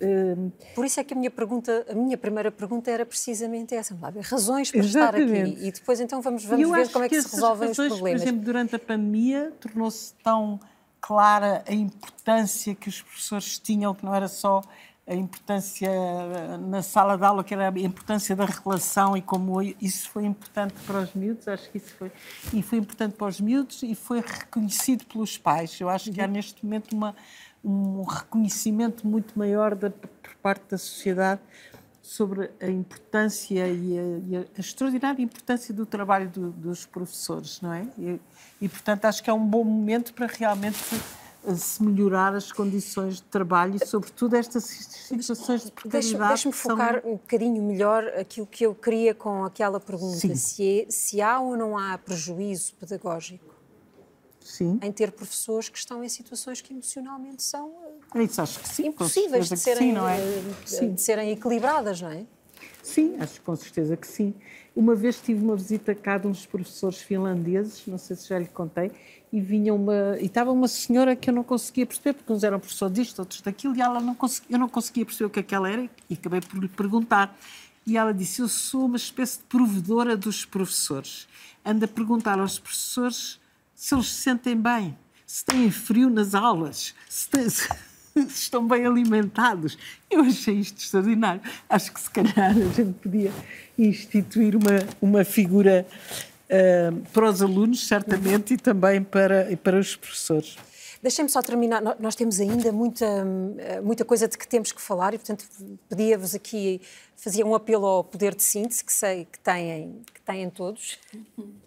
Por isso é que a minha pergunta, a minha primeira pergunta era precisamente essa, razões para Exatamente. estar aqui e depois então vamos, vamos ver como é que, que se resolvem razões, os problemas. Por exemplo, durante a pandemia tornou-se tão clara a importância que os professores tinham, que não era só a importância na sala de aula, que era a importância da relação e como isso foi importante para os miúdos, acho que isso foi, e foi importante para os miúdos e foi reconhecido pelos pais. Eu acho que há neste momento uma, um reconhecimento muito maior da, por parte da sociedade sobre a importância e a, e a extraordinária importância do trabalho do, dos professores, não é? E, e, portanto, acho que é um bom momento para realmente se melhorar as condições de trabalho e, sobretudo, estas situações de precariedade. Deixe-me focar são... um bocadinho melhor aquilo que eu queria com aquela pergunta: se, é, se há ou não há prejuízo pedagógico Sim. em ter professores que estão em situações que emocionalmente são é isso, acho que sim, impossíveis de serem, sim, não é? Eh, de serem equilibradas, não é? Sim, acho com certeza que sim. Uma vez tive uma visita cá de uns professores finlandeses, não sei se já lhe contei, e vinha uma e estava uma senhora que eu não conseguia perceber, porque uns eram professores disto, outros daquilo, e ela não conseguia, eu não conseguia perceber o que é que ela era, e acabei por lhe perguntar. E ela disse: Eu sou uma espécie de provedora dos professores. Ando a perguntar aos professores se eles se sentem bem, se têm frio nas aulas, se, têm, se estão bem alimentados. Eu achei isto extraordinário. Acho que se calhar a gente podia instituir uma, uma figura uh, para os alunos, certamente, e também para, para os professores. Deixem-me só terminar. Nós temos ainda muita, muita coisa de que temos que falar e, portanto, pedia-vos aqui, fazia um apelo ao poder de síntese que sei que têm, que têm todos,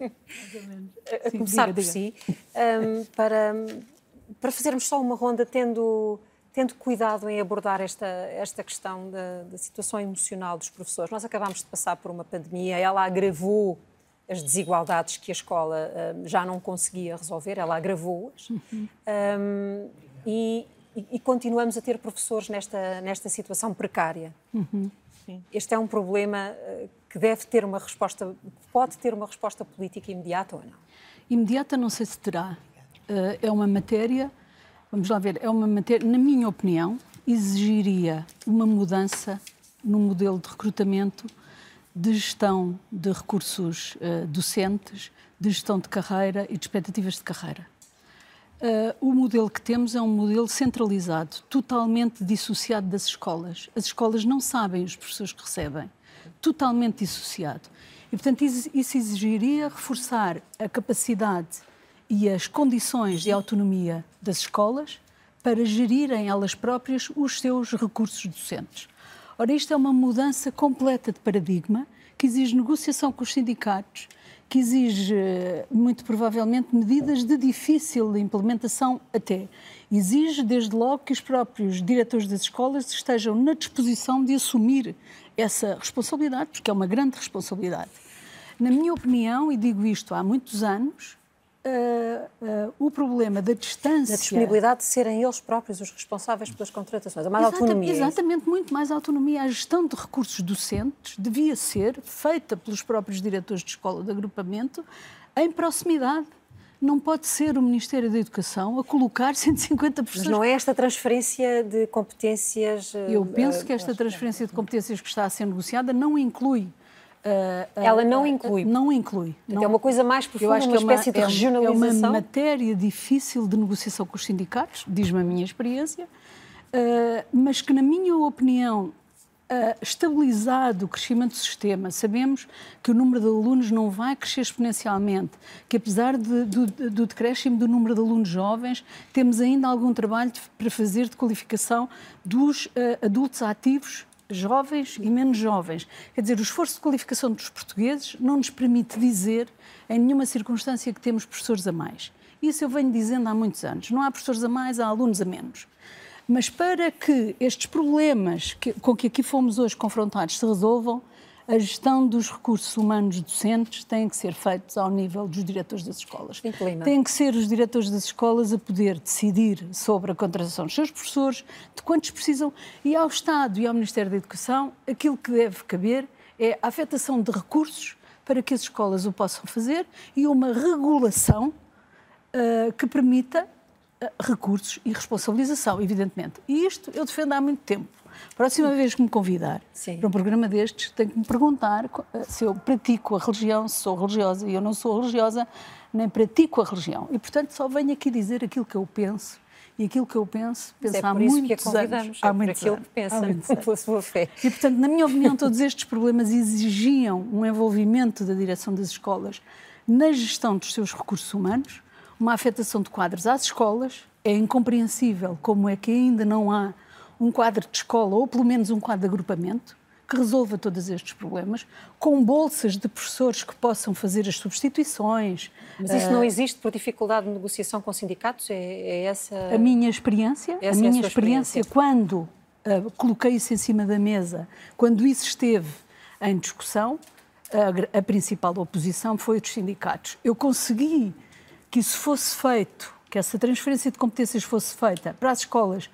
a começar por si, um, para, para fazermos só uma ronda tendo, tendo cuidado em abordar esta, esta questão da, da situação emocional dos professores. Nós acabámos de passar por uma pandemia, ela agravou as desigualdades que a escola um, já não conseguia resolver, ela agravou-as. Uhum. Um, e, e, continuamos a ter professores nesta, nesta situação precária. Uhum. Este é um problema uh, que deve ter uma resposta, pode ter uma resposta política imediata ou não? Imediata não sei se terá. Uh, é uma matéria, vamos lá ver, é uma matéria, na minha opinião, exigiria uma mudança no modelo de recrutamento de gestão de recursos uh, docentes, de gestão de carreira e de expectativas de carreira. Uh, o modelo que temos é um modelo centralizado, totalmente dissociado das escolas. As escolas não sabem os professores que recebem, totalmente dissociado. E, portanto, isso exigiria reforçar a capacidade e as condições de autonomia das escolas para gerirem elas próprias os seus recursos docentes. Ora, isto é uma mudança completa de paradigma que exige negociação com os sindicatos, que exige, muito provavelmente, medidas de difícil implementação até. Exige, desde logo, que os próprios diretores das escolas estejam na disposição de assumir essa responsabilidade, porque é uma grande responsabilidade. Na minha opinião, e digo isto há muitos anos, uh, uh, o problema da distância. Da disponibilidade de serem eles próprios os responsáveis pelas contratações, a mais exatamente, autonomia. É exatamente, muito mais autonomia. A gestão de recursos docentes devia ser feita pelos próprios diretores de escola de agrupamento em proximidade não pode ser o Ministério da Educação a colocar 150 pessoas. Mas não é esta transferência de competências. Eu penso que esta transferência de competências que está a ser negociada não inclui Uh, Ela não uh, inclui. Não inclui. Não. É uma coisa mais profunda, Eu acho uma, é uma espécie de regionalização. É uma matéria difícil de negociação com os sindicatos, diz-me a minha experiência, uh, mas que, na minha opinião, estabilizado o crescimento do sistema, sabemos que o número de alunos não vai crescer exponencialmente, que apesar de, do, do decréscimo do número de alunos jovens, temos ainda algum trabalho para fazer de qualificação dos adultos ativos jovens e menos jovens. Quer dizer, o esforço de qualificação dos portugueses não nos permite dizer, em nenhuma circunstância, que temos professores a mais. Isso eu venho dizendo há muitos anos. Não há professores a mais, há alunos a menos. Mas para que estes problemas que, com que aqui fomos hoje confrontados se resolvam, a gestão dos recursos humanos docentes tem que ser feita ao nível dos diretores das escolas. Tem que ser os diretores das escolas a poder decidir sobre a contratação dos seus professores, de quantos precisam, e ao Estado e ao Ministério da Educação, aquilo que deve caber é a afetação de recursos para que as escolas o possam fazer e uma regulação uh, que permita uh, recursos e responsabilização, evidentemente. E isto eu defendo há muito tempo. Próxima vez que me convidar Sim. para um programa destes, tem que me perguntar eh, se eu pratico a religião, se sou religiosa. E eu não sou religiosa, nem pratico a religião. E, portanto, só venho aqui dizer aquilo que eu penso. E aquilo que eu penso, penso é há muitos anos. É há por aquilo anos, que pensa, pela sua fé. E, portanto, na minha opinião, todos estes problemas exigiam um envolvimento da direção das escolas na gestão dos seus recursos humanos, uma afetação de quadros às escolas. É incompreensível como é que ainda não há um quadro de escola, ou pelo menos um quadro de agrupamento, que resolva todos estes problemas, com bolsas de professores que possam fazer as substituições. Mas isso uh, não existe por dificuldade de negociação com sindicatos? É, é essa a minha experiência? Essa a minha é a experiência, experiência, quando uh, coloquei isso em cima da mesa, quando isso esteve em discussão, a, a principal oposição foi dos sindicatos. Eu consegui que isso fosse feito, que essa transferência de competências fosse feita para as escolas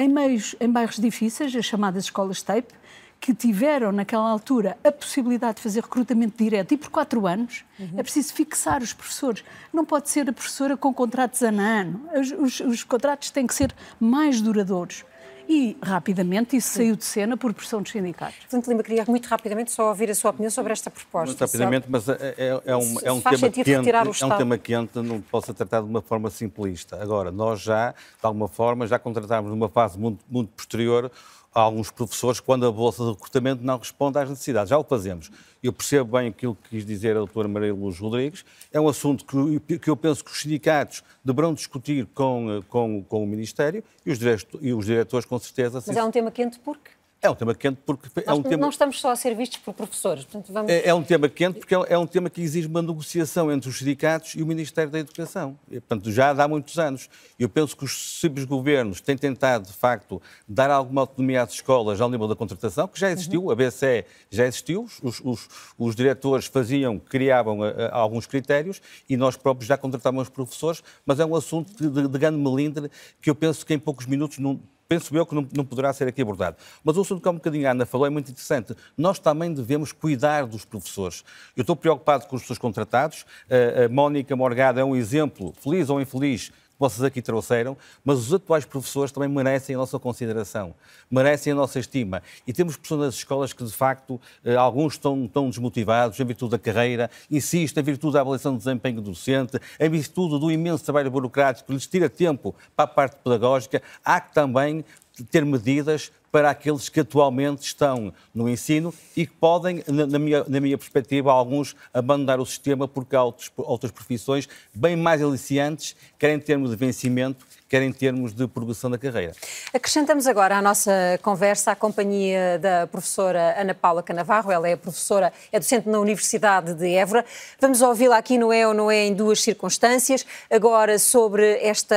em, meios, em bairros difíceis, as chamadas escolas TAPE, que tiveram naquela altura a possibilidade de fazer recrutamento direto e por quatro anos, uhum. é preciso fixar os professores. Não pode ser a professora com contratos ano a ano. Os, os, os contratos têm que ser mais duradouros. E, rapidamente, isso saiu de cena por pressão dos sindicatos. Portanto, Lima, queria muito rapidamente só ouvir a sua opinião sobre esta proposta. Muito rapidamente, mas é, é, é um, é um tema quente, é um tema quente, não posso tratar de uma forma simplista. Agora, nós já, de alguma forma, já contratámos numa fase muito, muito posterior a alguns professores quando a bolsa de recrutamento não responde às necessidades. Já o fazemos. Eu percebo bem aquilo que quis dizer a doutora Maria Luz Rodrigues. É um assunto que, que eu penso que os sindicatos deverão discutir com, com, com o Ministério e os, diretores, e os diretores, com certeza. Mas é um tema quente porque? É um tema quente porque é um tema... Não estamos só a ser vistos por professores. Portanto, vamos... é, é, um tema quente porque é, é, um tema que exige uma negociação entre os sindicatos e o Ministério da Educação. E, portanto, já há muitos anos. Eu penso que os sucessivos governos têm tentado, de facto, dar alguma autonomia às escolas ao nível da contratação, que já existiu, uhum. a BCE já existiu, os, os, os diretores faziam, criavam a, eh, a, eh, alguns critérios e nós próprios já contratávamos professores, mas é um assunto de, de, de grande melindre que eu penso que em poucos minutos não penso eu que não, não, poderá ser aqui abordado. Mas o assunto que há um bocadinho a Ana falou é muito interessante. Nós também devemos cuidar dos professores. Eu estou preocupado com os professores contratados. A, a Mónica Morgada é um exemplo, feliz ou infeliz, vocês aqui trouxeram, mas os atuais professores também merecem a nossa consideração, merecem a nossa estima. E temos pessoas nas escolas que, de facto, eh, alguns estão, estão desmotivados em virtude da carreira, insistem em virtude da avaliação do desempenho docente, em virtude do imenso trabalho burocrático que lhes tira tempo para a parte pedagógica. Há que também ter medidas para aqueles que atualmente estão no ensino e que podem, na minha, na minha perspectiva, alguns abandonar o sistema porque há outros, outras profissões bem mais aliciantes, quer em termos de vencimento, quer em termos de progressão da carreira. Acrescentamos agora à nossa conversa a companhia da professora Ana Paula Canavarro, ela é professora, é docente na Universidade de Évora. Vamos ouvi-la aqui no É ou Não É em duas circunstâncias, agora sobre esta,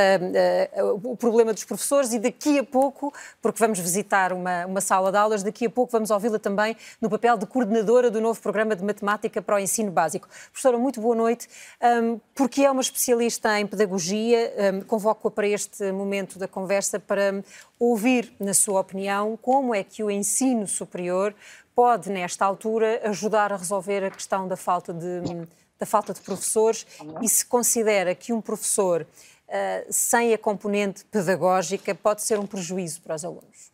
uh, o problema dos professores e daqui a pouco, porque vamos visitar uma, uma sala de aulas, daqui a pouco vamos ouvi-la também no papel de coordenadora do novo programa de matemática para o ensino básico. Professora, muito boa noite. Um, porque é uma especialista em pedagogia, um, convoco-a para este momento da conversa para ouvir, na sua opinião, como é que o ensino superior pode, nesta altura, ajudar a resolver a questão da falta de, da falta de professores e se considera que um professor uh, sem a componente pedagógica pode ser um prejuízo para os alunos.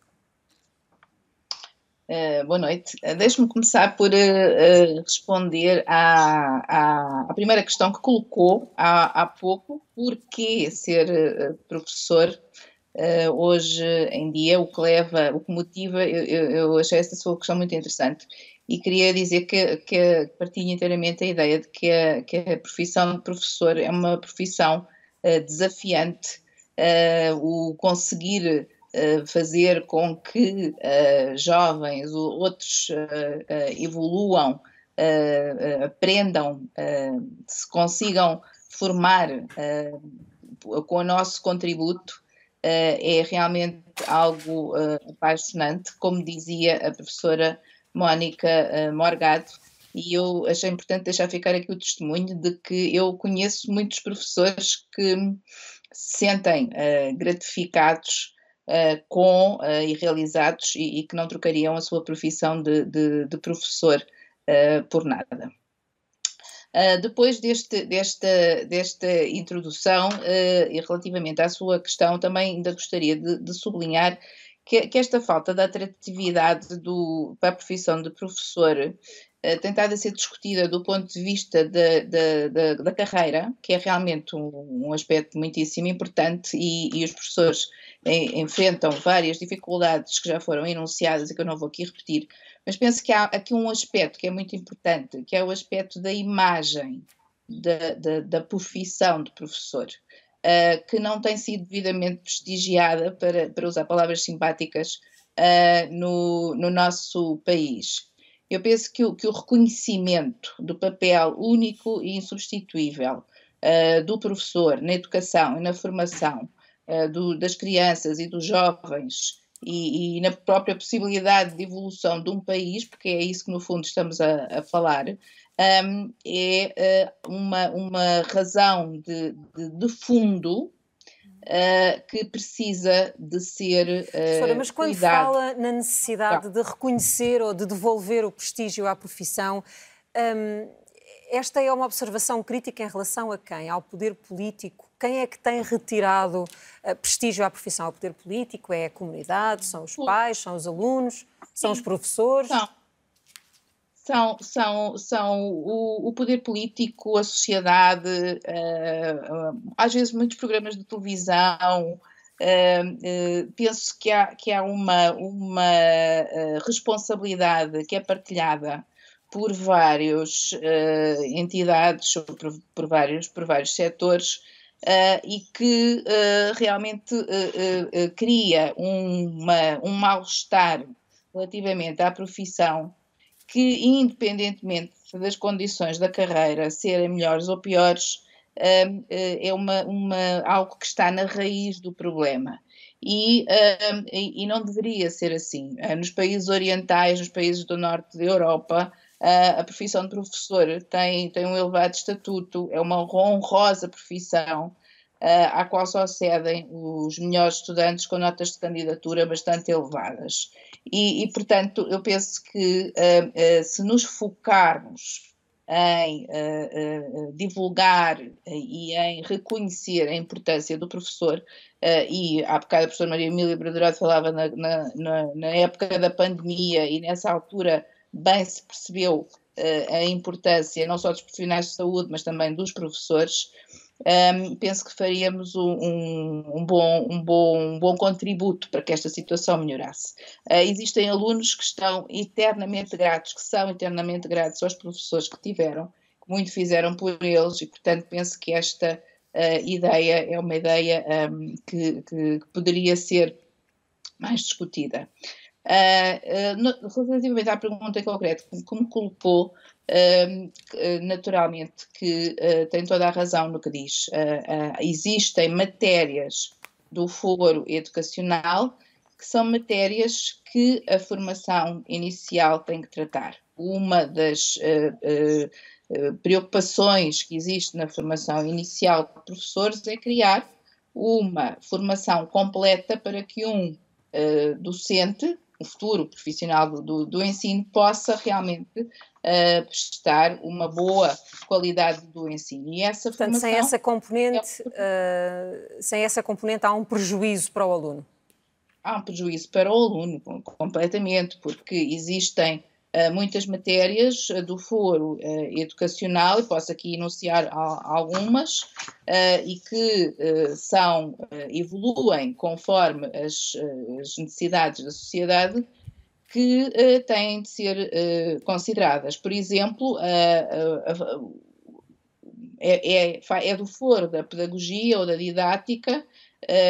Uh, boa noite. Uh, Deixe-me começar por uh, responder à, à, à, primeira questão que colocou há, há pouco: por que ser professor hoje em dia? O que leva, o que motiva? Eu, eu, eu, achei essa sua questão muito interessante e queria dizer que, que partilho inteiramente a ideia de que a, que a profissão de professor é uma profissão desafiante. o conseguir fazer com que uh, jovens ou outros uh, evoluam, aprendam, se consigam formar com o nosso contributo, é realmente algo apaixonante, como dizia a professora Mónica Morgado, e eu achei importante deixar ficar aqui o testemunho de que eu conheço muitos professores que se sentem gratificados uh, com uh, e realizados e, e, que não trocariam a sua profissão de, de, de professor uh, por nada. depois deste, desta, desta introdução e relativamente à sua questão, também ainda gostaria de, de sublinhar que, que, esta falta de atratividade do, para a profissão de professor tem estado a ser discutida do ponto de vista da, da, da, da carreira, que é realmente um, um aspecto muitíssimo importante, e, e os professores enfrentam várias dificuldades que já foram enunciadas e que eu não vou aqui repetir, mas penso que há aqui um aspecto que é muito importante, que é o aspecto da imagem da profissão de professor, uh, que não tem sido devidamente prestigiada, para, para usar palavras simpáticas, uh, no, no nosso país. Eu penso que o, que o reconhecimento do papel único e insubstituível uh, do professor na educação e na formação uh, do, das crianças e dos jovens e, e, na própria possibilidade de evolução de um país, porque é isso que no fundo estamos a, a falar, um, é uh, uma, uma razão de, de, de fundo Uh, que precisa de ser uh, Professora, mas quando cuidado. fala na necessidade de reconhecer ou de devolver o prestígio à profissão, um, esta é uma observação crítica em relação a quem? Ao poder político? Quem é que tem retirado uh, prestígio à profissão? Ao poder político? É a comunidade? São os pais? São os alunos? São os professores? São, são, são, são o, o poder político, a sociedade, uh, às vezes muitos programas de televisão. Uh, penso que há, que há uma, uma responsabilidade que é partilhada por várias entidades, por, por, vários, por vários setores, Uh, e que uh, realmente uh, cria uma, um mal-estar relativamente à profissão que, independentemente das condições da carreira serem melhores ou piores, hum, eh, é uma, uma, algo que está na raiz do problema. E, hum, e, não deveria ser assim. Eh, nos países orientais, nos países do norte da Europa, a profissão de professor tem, tem um elevado estatuto, é uma honrosa profissão, à qual só acedem os melhores estudantes com notas de candidatura bastante elevadas. E, e portanto, eu penso que uh, uh, se nos focarmos em uh, divulgar e em reconhecer a importância do professor, e há bocado a professora Maria Emília Bradorado falava na, na, na, época da pandemia e nessa altura bem se percebeu a importância não só dos profissionais de saúde, mas também dos professores, um, penso que faríamos um, um, bom, um, bom, um bom contributo para que esta situação melhorasse. Uh, existem alunos que estão eternamente gratos, que são eternamente gratos aos professores que tiveram, que muito fizeram por eles, e portanto penso que esta uh, ideia é uma ideia que, que, que poderia ser mais discutida. Uh, uh, relativamente à pergunta que me colocou, naturalmente que tem toda a razão no que diz. existem matérias do foro educacional que são matérias que a formação inicial tem que tratar. Uma das preocupações que existe na formação inicial de professores é criar uma formação completa para que um docente o futuro profissional do, do ensino possa realmente uh, prestar uma boa qualidade do ensino. E essa Portanto, sem essa componente, é... uh, sem essa componente há um prejuízo para o aluno. Há um prejuízo para o aluno, completamente, porque existem uh, muitas matérias uh, do foro uh, educacional, e posso aqui enunciar algumas, e que são, evoluem conforme as, as, necessidades da sociedade, que têm de ser consideradas. Por exemplo, é, é, é, do foro da pedagogia ou da didática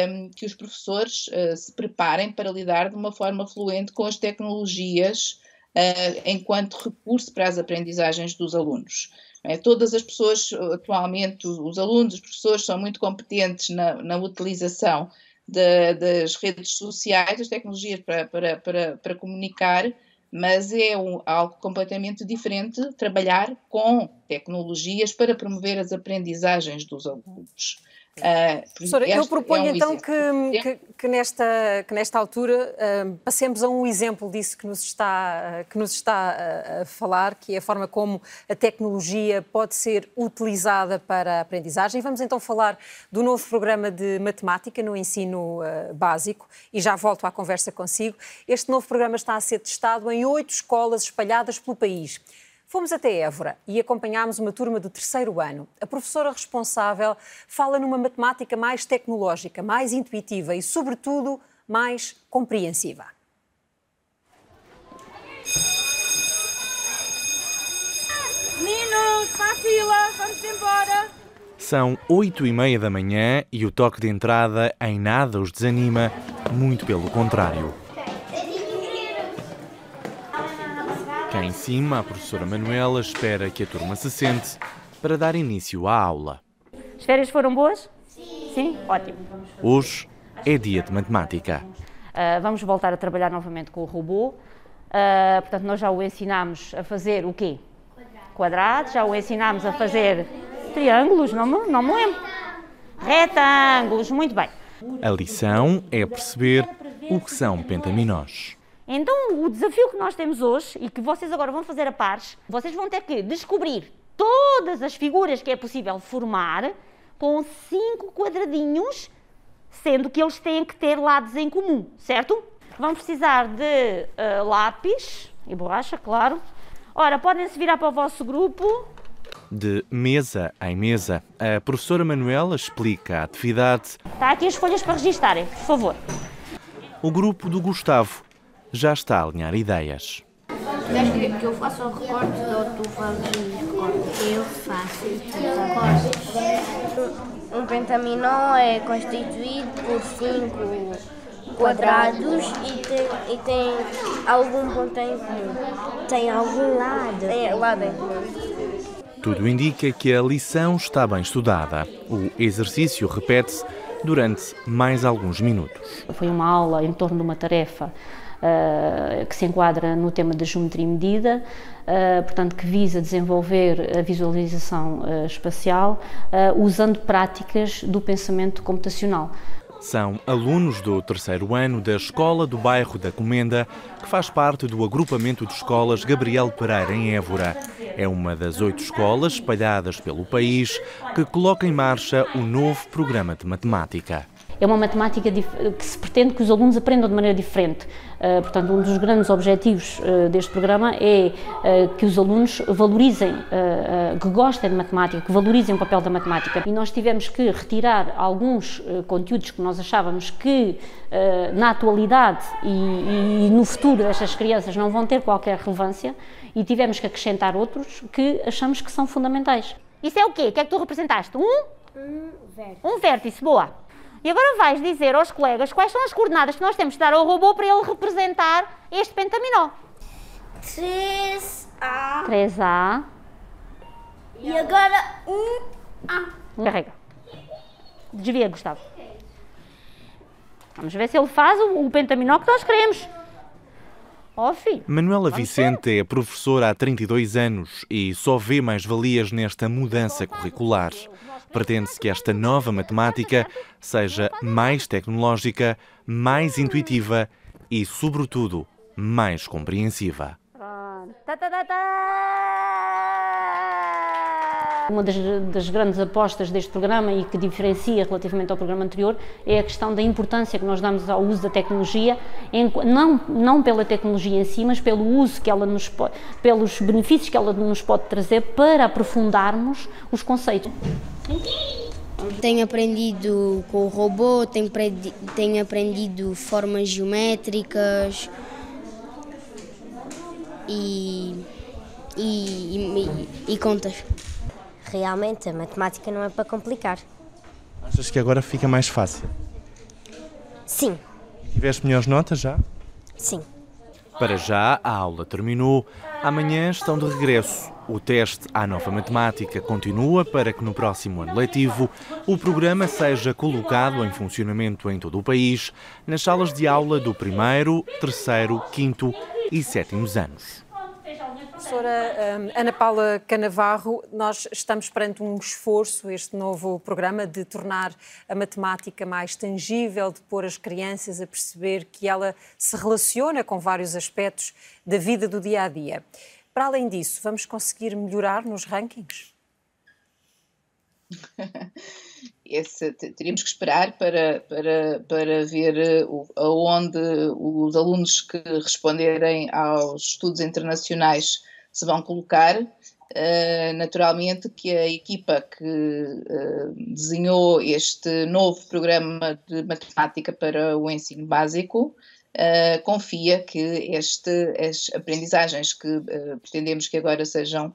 um, que os professores uh, se preparem para lidar de uma forma fluente com as tecnologias uh, enquanto recurso para as aprendizagens dos alunos. É, todas as pessoas, atualmente, os alunos, os professores, são muito competentes na, na utilização de, das redes sociais, das tecnologias para, para, para, para comunicar, mas é um, algo completamente diferente trabalhar com tecnologias para promover as aprendizagens dos alunos. Uh, Professora, eu proponho é um então que, que, que, nesta, que nesta altura uh, passemos a um exemplo disso que nos está, uh, que nos está a falar, que é a forma como a tecnologia pode ser utilizada para a aprendizagem. Vamos então falar do novo programa de matemática no ensino básico e já volto à conversa consigo. Este novo programa está a ser testado em oito escolas espalhadas pelo país. Fomos até Évora e acompanhámos uma turma do terceiro ano. A professora responsável fala numa matemática mais tecnológica, mais intuitiva e, sobretudo, mais compreensiva. Meninos, para a fila, vamos embora. São oito e meia da manhã e o toque de entrada em nada os desanima, muito pelo contrário. Cá em cima, a professora Manuela espera que a turma se sente para dar início à aula. As férias foram boas? Sim. Sim? Ótimo. Hoje é dia de matemática. Uh, vamos voltar a trabalhar novamente com o robô. Uh, portanto, nós já o ensinámos a fazer o quê? Quadrados. Quadrados. Já o ensinámos a fazer triângulos, não me, não me lembro. Retângulos, muito bem. A lição é perceber o que são pentaminós. Então, o desafio que nós temos hoje e que vocês agora vão fazer a pares, vocês vão ter que descobrir todas as figuras que é possível formar com cinco quadradinhos, sendo que eles têm que ter lados em comum, certo? Vão precisar de uh, lápis e borracha, claro. Ora, podem-se virar para o vosso grupo. De mesa em mesa, a professora Manuela explica a atividade. Está aqui as folhas para registarem, por favor. O grupo do Gustavo já está a alinhar ideias. Queres que eu faça o recorte ou tu fazes o recorte? Eu faço o recorte. Um pentaminó é constituído por cinco quadrados e tem, e tem algum ponto em comum. Tem algum lado. É, lado em comum. Tudo indica que a lição está bem estudada. O exercício repete-se durante mais alguns minutos. Foi uma aula em torno de uma tarefa uh, que se enquadra no tema da geometria medida, uh, portanto, que visa desenvolver a visualização uh, espacial usando práticas do pensamento computacional. São alunos do terceiro ano da Escola do Bairro da Comenda, que faz parte do agrupamento de escolas Gabriel Pereira, em Évora. É uma das oito escolas espalhadas pelo país que coloca em marcha o novo programa de matemática é uma matemática que se pretende que os alunos aprendam de maneira diferente. Uh, portanto, um dos grandes objetivos uh, deste programa é uh, que os alunos valorizem, que gostem de matemática, que valorizem o papel da matemática. E nós tivemos que retirar alguns conteúdos que nós achávamos que na atualidade e, e no futuro estas crianças não vão ter qualquer relevância e tivemos que acrescentar outros que achamos que são fundamentais. Isso é o quê? O que é que tu representaste? Um? Um vértice. Um vértice, boa. E agora vais dizer aos colegas quais são as coordenadas que nós temos de dar ao robô para ele representar este pentaminó. 3A. 3A. E agora 1A. Carrega. Desvia, Gustavo. Vamos ver se ele faz o, o pentaminó que nós queremos. Oh, filho. Manuela Vicente é professora há 32 anos e só vê mais-valias nesta mudança curricular. Pretende-se que esta nova matemática seja mais tecnológica, mais intuitiva e, sobretudo, mais compreensiva. Uma das, das, grandes apostas deste programa e que diferencia relativamente ao programa anterior é a questão da importância que nós damos ao uso da tecnologia, em, não, não pela tecnologia em si, mas pelo uso que ela nos pelos benefícios que ela nos pode trazer para aprofundarmos os conceitos. Tenho aprendido com o robô, tenho, tenho aprendido formas geométricas e, e, e, e contas. Realmente, a matemática não é para complicar. Achas que agora fica mais fácil? Sim. Tiveste melhores notas já? Sim. Para já, a aula terminou. Amanhã estão de regresso. O teste à nova matemática continua para que no próximo ano letivo o programa seja colocado em funcionamento em todo o país, nas salas de aula do primeiro, terceiro, quinto e sétimos anos. Professora hum, Ana Paula Canavarro, nós estamos perante um esforço, este novo programa, de tornar a matemática mais tangível, de pôr as crianças a perceber que ela se relaciona com vários aspectos da vida do dia a dia. Para além disso, vamos conseguir melhorar nos rankings? Esse, teríamos que esperar para, para, para ver eh, aonde os alunos que responderem aos estudos internacionais se vão colocar. Uh, naturalmente que a equipa que uh, desenhou este novo programa de matemática para o ensino básico uh, confia que este, as aprendizagens que pretendemos que agora sejam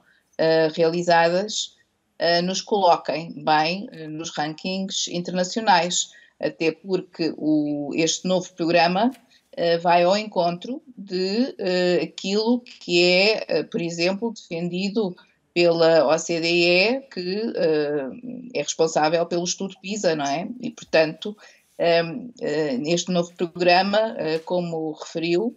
realizadas nos coloquem bem nos rankings internacionais, até porque o, este novo programa vai ao encontro de uh, aquilo que é, uh, por exemplo, defendido pela OCDE, que é responsável pelo estudo PISA, não é? E, portanto, um, neste novo programa, como referiu,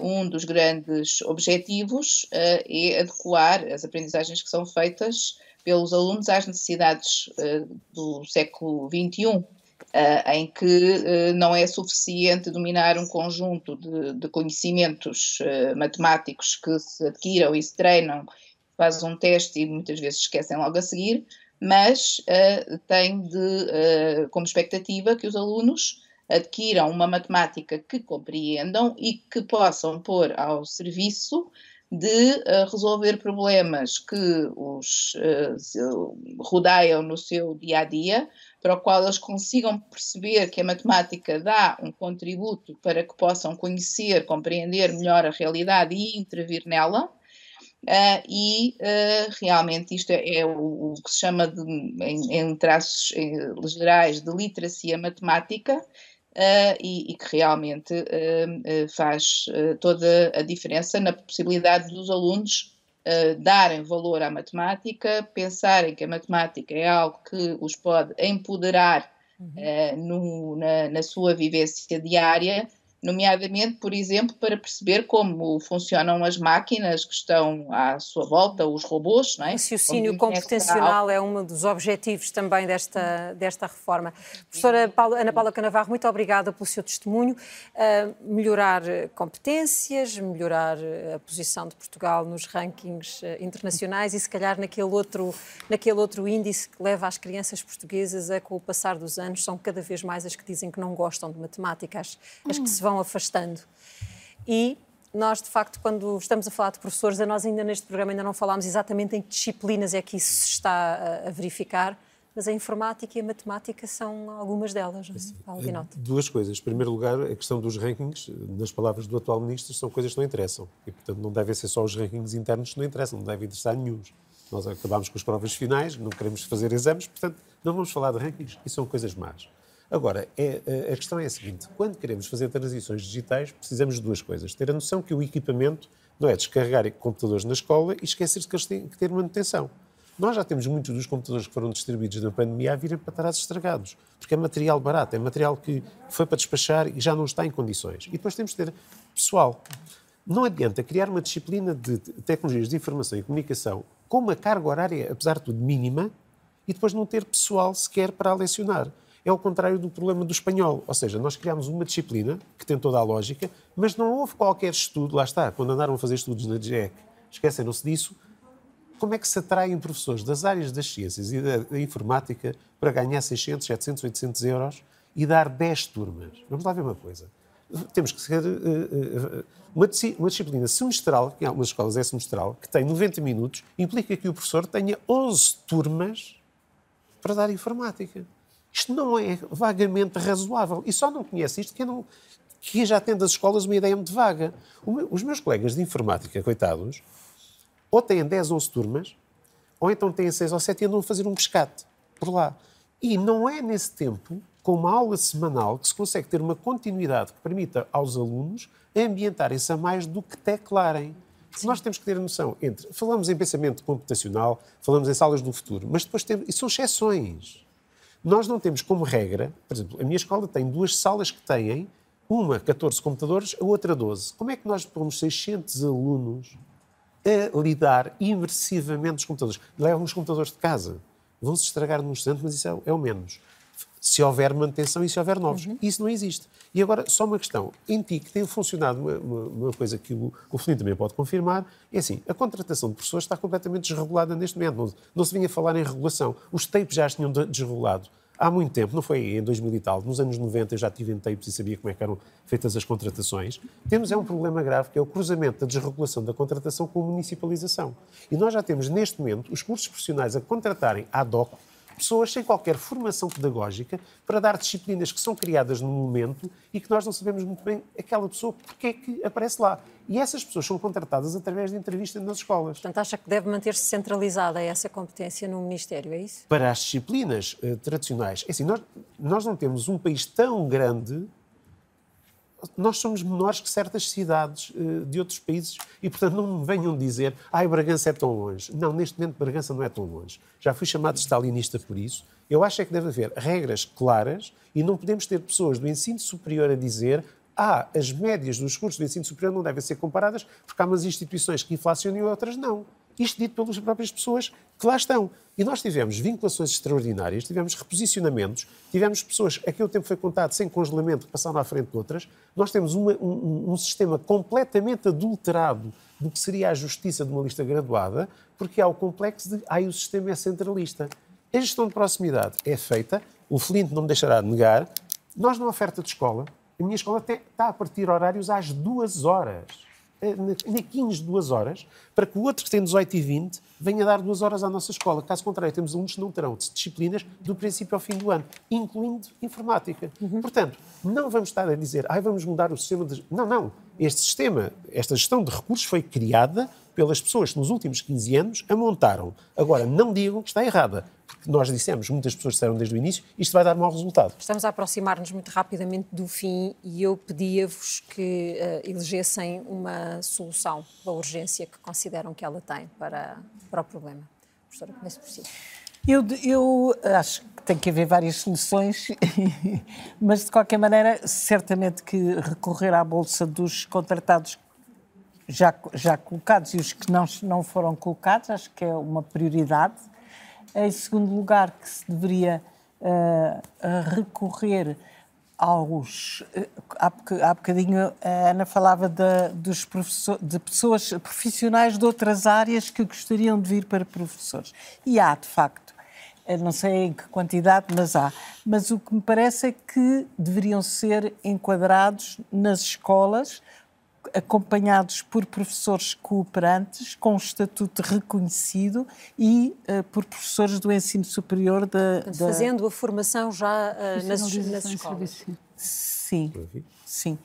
um dos grandes objetivos é adequar as aprendizagens que são feitas pelos alunos às necessidades do século XXI. Uh, em que uh, não é suficiente dominar um conjunto de, de conhecimentos uh, matemáticos que se adquiram e se treinam, fazem um teste e muitas vezes esquecem logo a seguir, mas tem de, como expectativa que os alunos adquiram uma matemática que compreendam e que possam pôr ao serviço de resolver problemas que os rodeiam no seu dia a dia, para o qual eles consigam perceber que a matemática dá um contributo para que possam conhecer, compreender melhor a realidade e intervir nela. Uh, e uh, realmente isto é, é o, o, que se chama, de, em, em traços em, gerais, de literacia matemática, uh, e, e, que realmente uh, faz toda a diferença na possibilidade dos alunos darem valor à matemática, pensarem que a matemática é algo que os pode empoderar uhum. no, na, na sua vivência diária nomeadamente, por exemplo, para perceber como funcionam as máquinas que estão à sua volta, os robôs. Não é? O raciocínio computacional é um dos objetivos também desta, desta reforma. Professora Paula, Ana Paula Canavarro, muito obrigada pelo seu testemunho. Uh, melhorar competências, melhorar a posição de Portugal nos rankings uh, internacionais e, se calhar, naquele outro, naquele outro índice que leva as crianças portuguesas a, com o passar dos anos, são cada vez mais as que dizem que não gostam de matemática, as, as que se vão afastando. E nós, de facto, quando estamos a falar de professores, a nós ainda neste programa ainda não falámos exatamente em que disciplinas é que isso se está a, verificar, mas a informática e a matemática são algumas delas, não é? é duas coisas. Em primeiro lugar, a questão dos rankings, nas palavras do atual ministro, são coisas que não interessam. E, portanto, não devem ser só os rankings internos que não interessam, não devem interessar nenhum. Nós acabamos com as provas finais, não queremos fazer exames, portanto, não vamos falar de rankings. E são coisas más. Agora, é, é, a questão é a seguinte: quando queremos fazer transições digitais, precisamos de duas coisas. Ter a noção que o equipamento não é descarregar computadores na escola e esquecer-se que eles têm que ter manutenção. Nós já temos muitos dos computadores que foram distribuídos na pandemia a virem para trás estragados, porque é material barato, é material que foi para despachar e já não está em condições. E depois temos de ter pessoal. Não adianta criar uma disciplina de tecnologias de informação e comunicação com uma carga horária, apesar de tudo, mínima, e depois não ter pessoal sequer para lecionar é o contrário do problema do espanhol. Ou seja, nós criámos uma disciplina que tem toda a lógica, mas não houve qualquer estudo, lá está, quando andaram a fazer estudos na GEC, esqueceram-se disso, como é que se atraem professores das áreas das ciências e da, informática para ganhar 600, 700, 800 euros e dar 10 turmas? Vamos lá ver uma coisa. Temos que ser uh, uh, uma, uma, disciplina semestral, que em algumas escolas é semestral, que tem 90 minutos, implica que o professor tenha 11 turmas para dar informática. Isto não é vagamente razoável. E só não conhece isto quem, não, quem já tem das escolas uma ideia muito vaga. Os meus colegas de informática, coitados, ou têm 10, 11 turmas, ou então têm 6 ou 7 e andam a fazer um pescate por lá. E não é nesse tempo, com uma aula semanal, que se consegue ter uma continuidade que permita aos alunos ambientarem-se a mais do que teclarem. Nós temos que ter a noção entre. Falamos em pensamento computacional, falamos em salas do futuro, mas depois temos. E são exceções. Nós não temos como regra, por exemplo, a minha escola tem duas salas que têm, uma 14 computadores, a outra 12. Como é que nós pomos 600 alunos a lidar imersivamente os computadores? Levam os computadores de casa, vão-se estragar num instante, mas isso é, é o menos. Se houver manutenção e se houver novos. Uhum. Isso não existe. E agora, só uma questão. Em ti, que tem funcionado uma, uma, uma coisa que o, o também pode confirmar, é assim, a contratação de pessoas está completamente desregulada neste momento. Não, não se vinha falar em regulação. Os tapes já tinham desregulado há muito tempo, não foi em 2000 e tal, nos anos 90 eu já tive em tapes e sabia como é que eram feitas as contratações. Temos é um problema grave que é o cruzamento da desregulação da contratação com a municipalização. E nós já temos neste momento os cursos profissionais a contratarem ad hoc pessoas sem qualquer formação pedagógica para dar disciplinas que são criadas no momento e que nós não sabemos muito bem aquela pessoa porque é que aparece lá. E essas pessoas são contratadas através de entrevistas nas escolas. Portanto, acha que deve manter-se centralizada essa competência no Ministério, é isso? Para as disciplinas uh, tradicionais. É assim, nós, nós não temos um país tão grande nós somos menores que certas cidades uh, de outros países e, portanto, não me venham dizer ai, Bragança é tão longe. Não, neste momento Bragança não é tão longe. Já fui chamado stalinista por isso. Eu acho é que deve haver regras claras e não podemos ter pessoas do ensino superior a dizer ah, as médias dos cursos do ensino superior não devem ser comparadas porque há umas instituições que inflacionam e outras não. Isto dito pelas próprias pessoas que lá estão. E nós tivemos vinculações extraordinárias, tivemos reposicionamentos, tivemos pessoas, aquele tempo foi contado sem congelamento, que passaram à frente de outras. Nós temos uma, um, um, sistema completamente adulterado do que seria a justiça de uma lista graduada, porque há o complexo de, ai, o sistema é centralista. A gestão de proximidade é feita, o Flint não me deixará de negar, nós na oferta de escola, a minha escola está a partir horários às duas horas na 15 duas horas, para que o outro que tem 18 e 20 venha dar duas horas à nossa escola. Caso contrário, temos alunos que não terão disciplinas do princípio ao fim do ano, incluindo informática. Uhum. Portanto, não vamos estar a dizer, ai, vamos mudar o sistema de... Não, não. Este sistema, esta gestão de recursos foi criada pelas pessoas que nos últimos 15 anos a montaram. Agora, não digam que está errada, porque nós dissemos, muitas pessoas disseram desde o início, isto vai dar mau resultado. Estamos a aproximar-nos muito rapidamente do fim e eu pedia-vos que uh, elegessem uma solução da urgência que consideram que ela tem para, para o problema. Professora, comece por si. Eu, eu acho que tem que haver várias soluções, mas de qualquer maneira, certamente que recorrer à bolsa dos contratados já, já colocados e os que não, não foram colocados, acho que é uma prioridade. Em segundo lugar, que se deveria uh, recorrer aos. Uh, há, bocadinho a Ana falava de, dos professor, de pessoas profissionais de outras áreas que gostariam de vir para professores. E há, de facto, não sei em que quantidade, mas há. Mas o que me parece é que deveriam ser enquadrados nas escolas, acompanhados por professores cooperantes, com um estatuto reconhecido e uh, por professores do ensino superior da... da... Fazendo a formação já uh, nas, nas escolas. Sim, sim.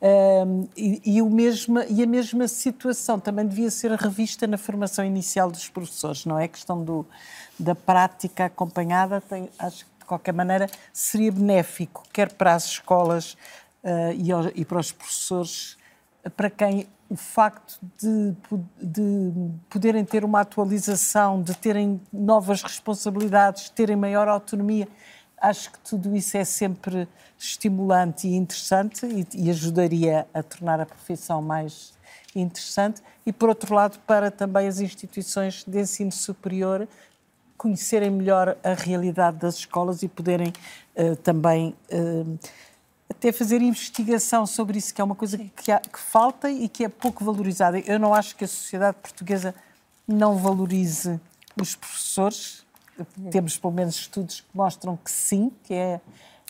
Um, e, e, o mesmo, e a mesma situação também devia ser revista na formação inicial dos professores, não é? A questão do, da prática acompanhada, tem, acho que de qualquer maneira seria benéfico, quer para as escolas uh, e, e, para os professores, para quem o facto de, de, poderem ter uma atualização, de terem novas responsabilidades, terem maior autonomia, acho que tudo isso é sempre estimulante e interessante e, e ajudaria a tornar a profissão mais interessante. E, por outro lado, para também as instituições de ensino superior conhecerem melhor a realidade das escolas e poderem uh, também uh, até fazer investigação sobre isso, que é uma coisa que, há, que, falta e que é pouco valorizada. Eu não acho que a sociedade portuguesa não valorize os professores. Temos pelo menos estudos que mostram que sim, que é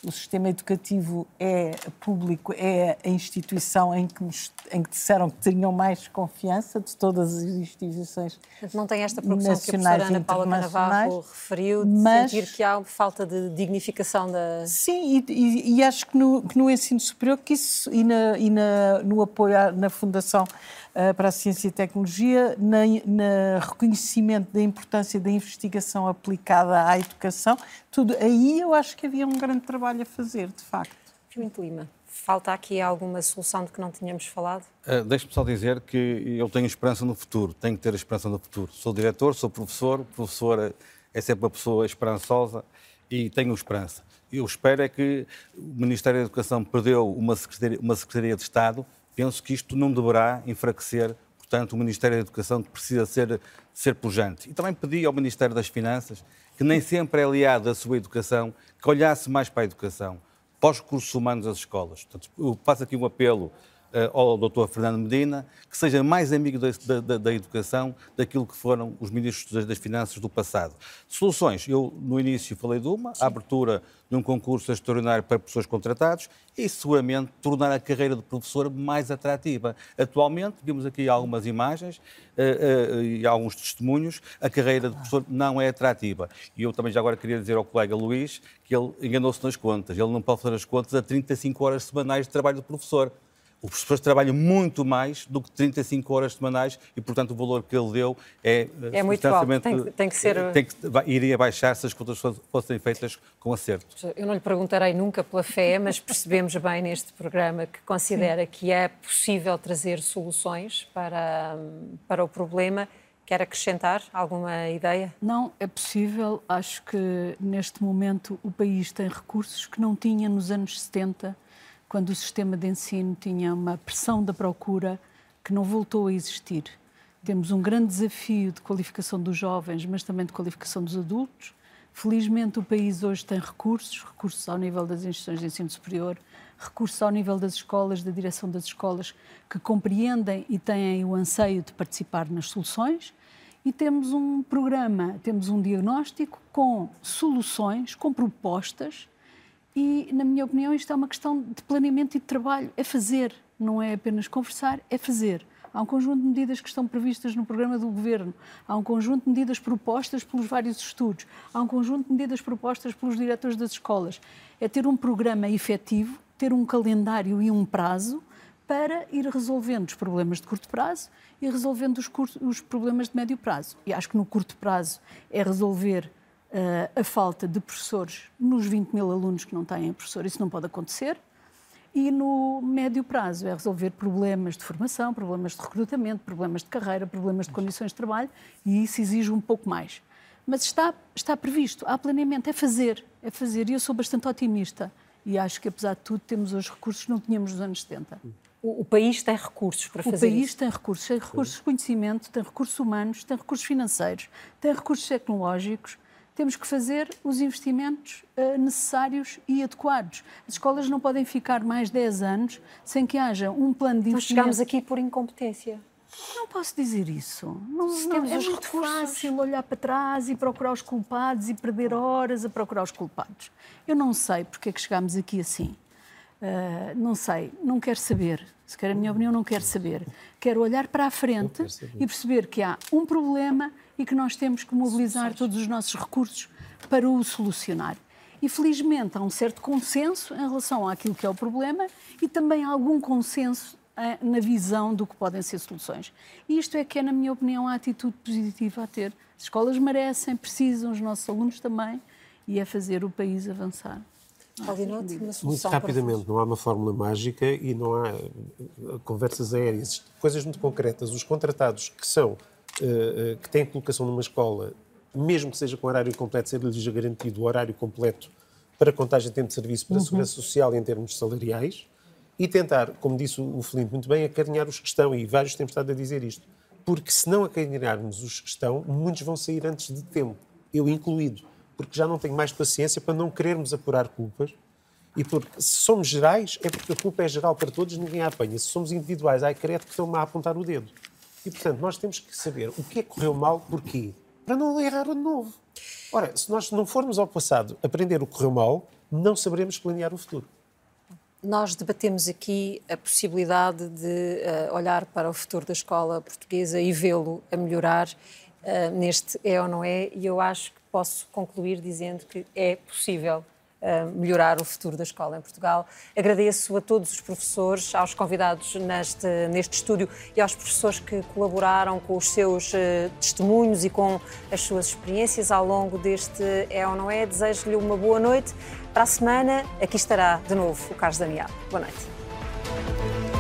o sistema educativo é público, é a instituição em que, nos, em que disseram que tinham mais confiança de todas as instituições Não tem esta preocupação que a professora Ana Paula Canavarro referiu, de mas... sentir que há falta de dignificação da... Sim, e, e, e acho que no, que no, ensino superior que isso, e, na, e na, no apoio na Fundação para a Ciência e Tecnologia, na, na reconhecimento da importância da investigação aplicada à educação, tudo aí eu acho que havia um grande trabalho a fazer, de facto. Muito Lima, falta aqui alguma solução de que não tínhamos falado? Uh, Deixe-me só dizer que eu tenho esperança no futuro, tenho que ter esperança no futuro. Sou diretor, sou professor, professor é sempre uma pessoa esperançosa e tenho esperança. Eu espero é que o Ministério da Educação perdeu uma Secretaria, uma Secretaria de Estado, penso que isto não deverá enfraquecer portanto, o Ministério da Educação precisa ser, ser pujante. E também pedi ao Ministério das Finanças que nem sempre é aliado à sua educação, que olhasse mais para a educação, para os recursos humanos das escolas. Portanto, eu faço aqui um apelo ao Dr. Fernando Medina, que seja mais amigo da, da, da, educação daquilo que foram os ministros das, Finanças do passado. Soluções, eu no início falei de uma, a abertura de um concurso extraordinário para pessoas contratadas e seguramente tornar a carreira de professor mais atrativa. Atualmente, vimos aqui algumas imagens uh, uh, e alguns testemunhos, a carreira de professor não é atrativa. E eu também já agora queria dizer ao colega Luís que ele enganou-se nas contas. Ele não pode fazer as contas a 35 horas semanais de trabalho de professor. Os professores trabalham muito mais do que 35 horas semanais e, portanto, o valor que ele deu é... É muito alto, tem, tem, que ser... Tem que, iria baixar se as contas fossem feitas com acerto. Eu não lhe perguntarei nunca pela fé, mas percebemos bem neste programa que considera Sim. que é possível trazer soluções para, para o problema. Quer acrescentar alguma ideia? Não, é possível. Acho que neste momento o país tem recursos que não tinha nos anos 70 quando o sistema de ensino tinha uma pressão da procura que não voltou a existir. Temos um grande desafio de qualificação dos jovens, mas também de qualificação dos adultos. Felizmente, o país hoje tem recursos recursos ao nível das instituições de ensino superior, recursos ao nível das escolas, da direção das escolas, que compreendem e têm o anseio de participar nas soluções. E temos um programa, temos um diagnóstico com soluções, com propostas e, na minha opinião, isto é uma questão de planeamento e de trabalho. É fazer, não é apenas conversar, é fazer. Há um conjunto de medidas que estão previstas no programa do Governo, há um conjunto de medidas propostas pelos vários estudos, há um conjunto de medidas propostas pelos diretores das escolas. É ter um programa efetivo, ter um calendário e um prazo para ir resolvendo os problemas de curto prazo e resolvendo os, os problemas de médio prazo. E acho que no curto prazo é resolver a falta de professores nos 20 mil alunos que não têm professor. Isso não pode acontecer. E no médio prazo é resolver problemas de formação, problemas de recrutamento, problemas de carreira, problemas de condições de trabalho e isso exige um pouco mais. Mas está, está previsto, há planeamento, é fazer, é fazer. E eu sou bastante otimista e acho que, apesar de tudo, temos hoje recursos que não tínhamos nos anos 70. O, o país tem recursos para fazer isso? O país isso? tem recursos, tem recursos de conhecimento, tem recursos humanos, tem recursos financeiros, tem recursos tecnológicos. Temos que fazer os investimentos uh, necessários e adequados. As escolas não podem ficar mais 10 anos sem que haja um plano de investimento. Nós chegámos aqui por incompetência. Não posso dizer isso. Não, não é muito recursos. fácil olhar para trás e procurar os culpados e perder horas a procurar os culpados. Eu não sei porque é que chegámos aqui assim. Uh, não sei, não quero saber. Se quer a minha opinião, não quero saber. Quero olhar para a frente e perceber que há um problema e que nós temos que mobilizar todos os nossos recursos para o solucionar. E felizmente há um certo consenso em relação àquilo que é o problema e também há algum consenso eh, na visão do que podem ser soluções. E isto é que é, na minha opinião, a atitude positiva a ter. As escolas merecem, precisam, os nossos alunos também, e é fazer o país avançar. Muito rapidamente, não há uma fórmula mágica e não há eh, conversas aéreas, coisas muito concretas. Os contratados que são, eh, que têm colocação numa escola, mesmo que seja com horário completo, ser-lhes garantido o horário completo para contagem de tempo de serviço para a uhum. Segurança Social em termos salariais e tentar, como disse o Felipe muito bem, acarinhar os que estão, e vários temos estado a dizer isto, porque se não acarinharmos os que estão, muitos vão sair antes de tempo, eu incluído, porque já não tenho mais paciência para não querermos apurar culpas, e porque se somos gerais, é porque a culpa é geral para todos, ninguém a apanha. Se somos individuais, ai, credo que estão-me a apontar o dedo. E, portanto, nós temos que saber o que é que correu mal, porquê, para não errar de novo. Ora, se nós não formos ao passado aprender o que correu mal, não saberemos planear o futuro. Nós debatemos aqui a possibilidade de uh, olhar para o futuro da escola portuguesa e vê-lo a melhorar uh, neste é ou não é, e eu acho que posso concluir dizendo que é possível melhorar o futuro da escola em Portugal. Agradeço a todos os professores, aos convidados neste, neste estúdio e aos professores que colaboraram com os seus uh, testemunhos e com as suas experiências ao longo deste É ou Não É. Desejo-lhe uma boa noite. Para a semana, aqui estará de novo o Carlos Daniel. Boa noite.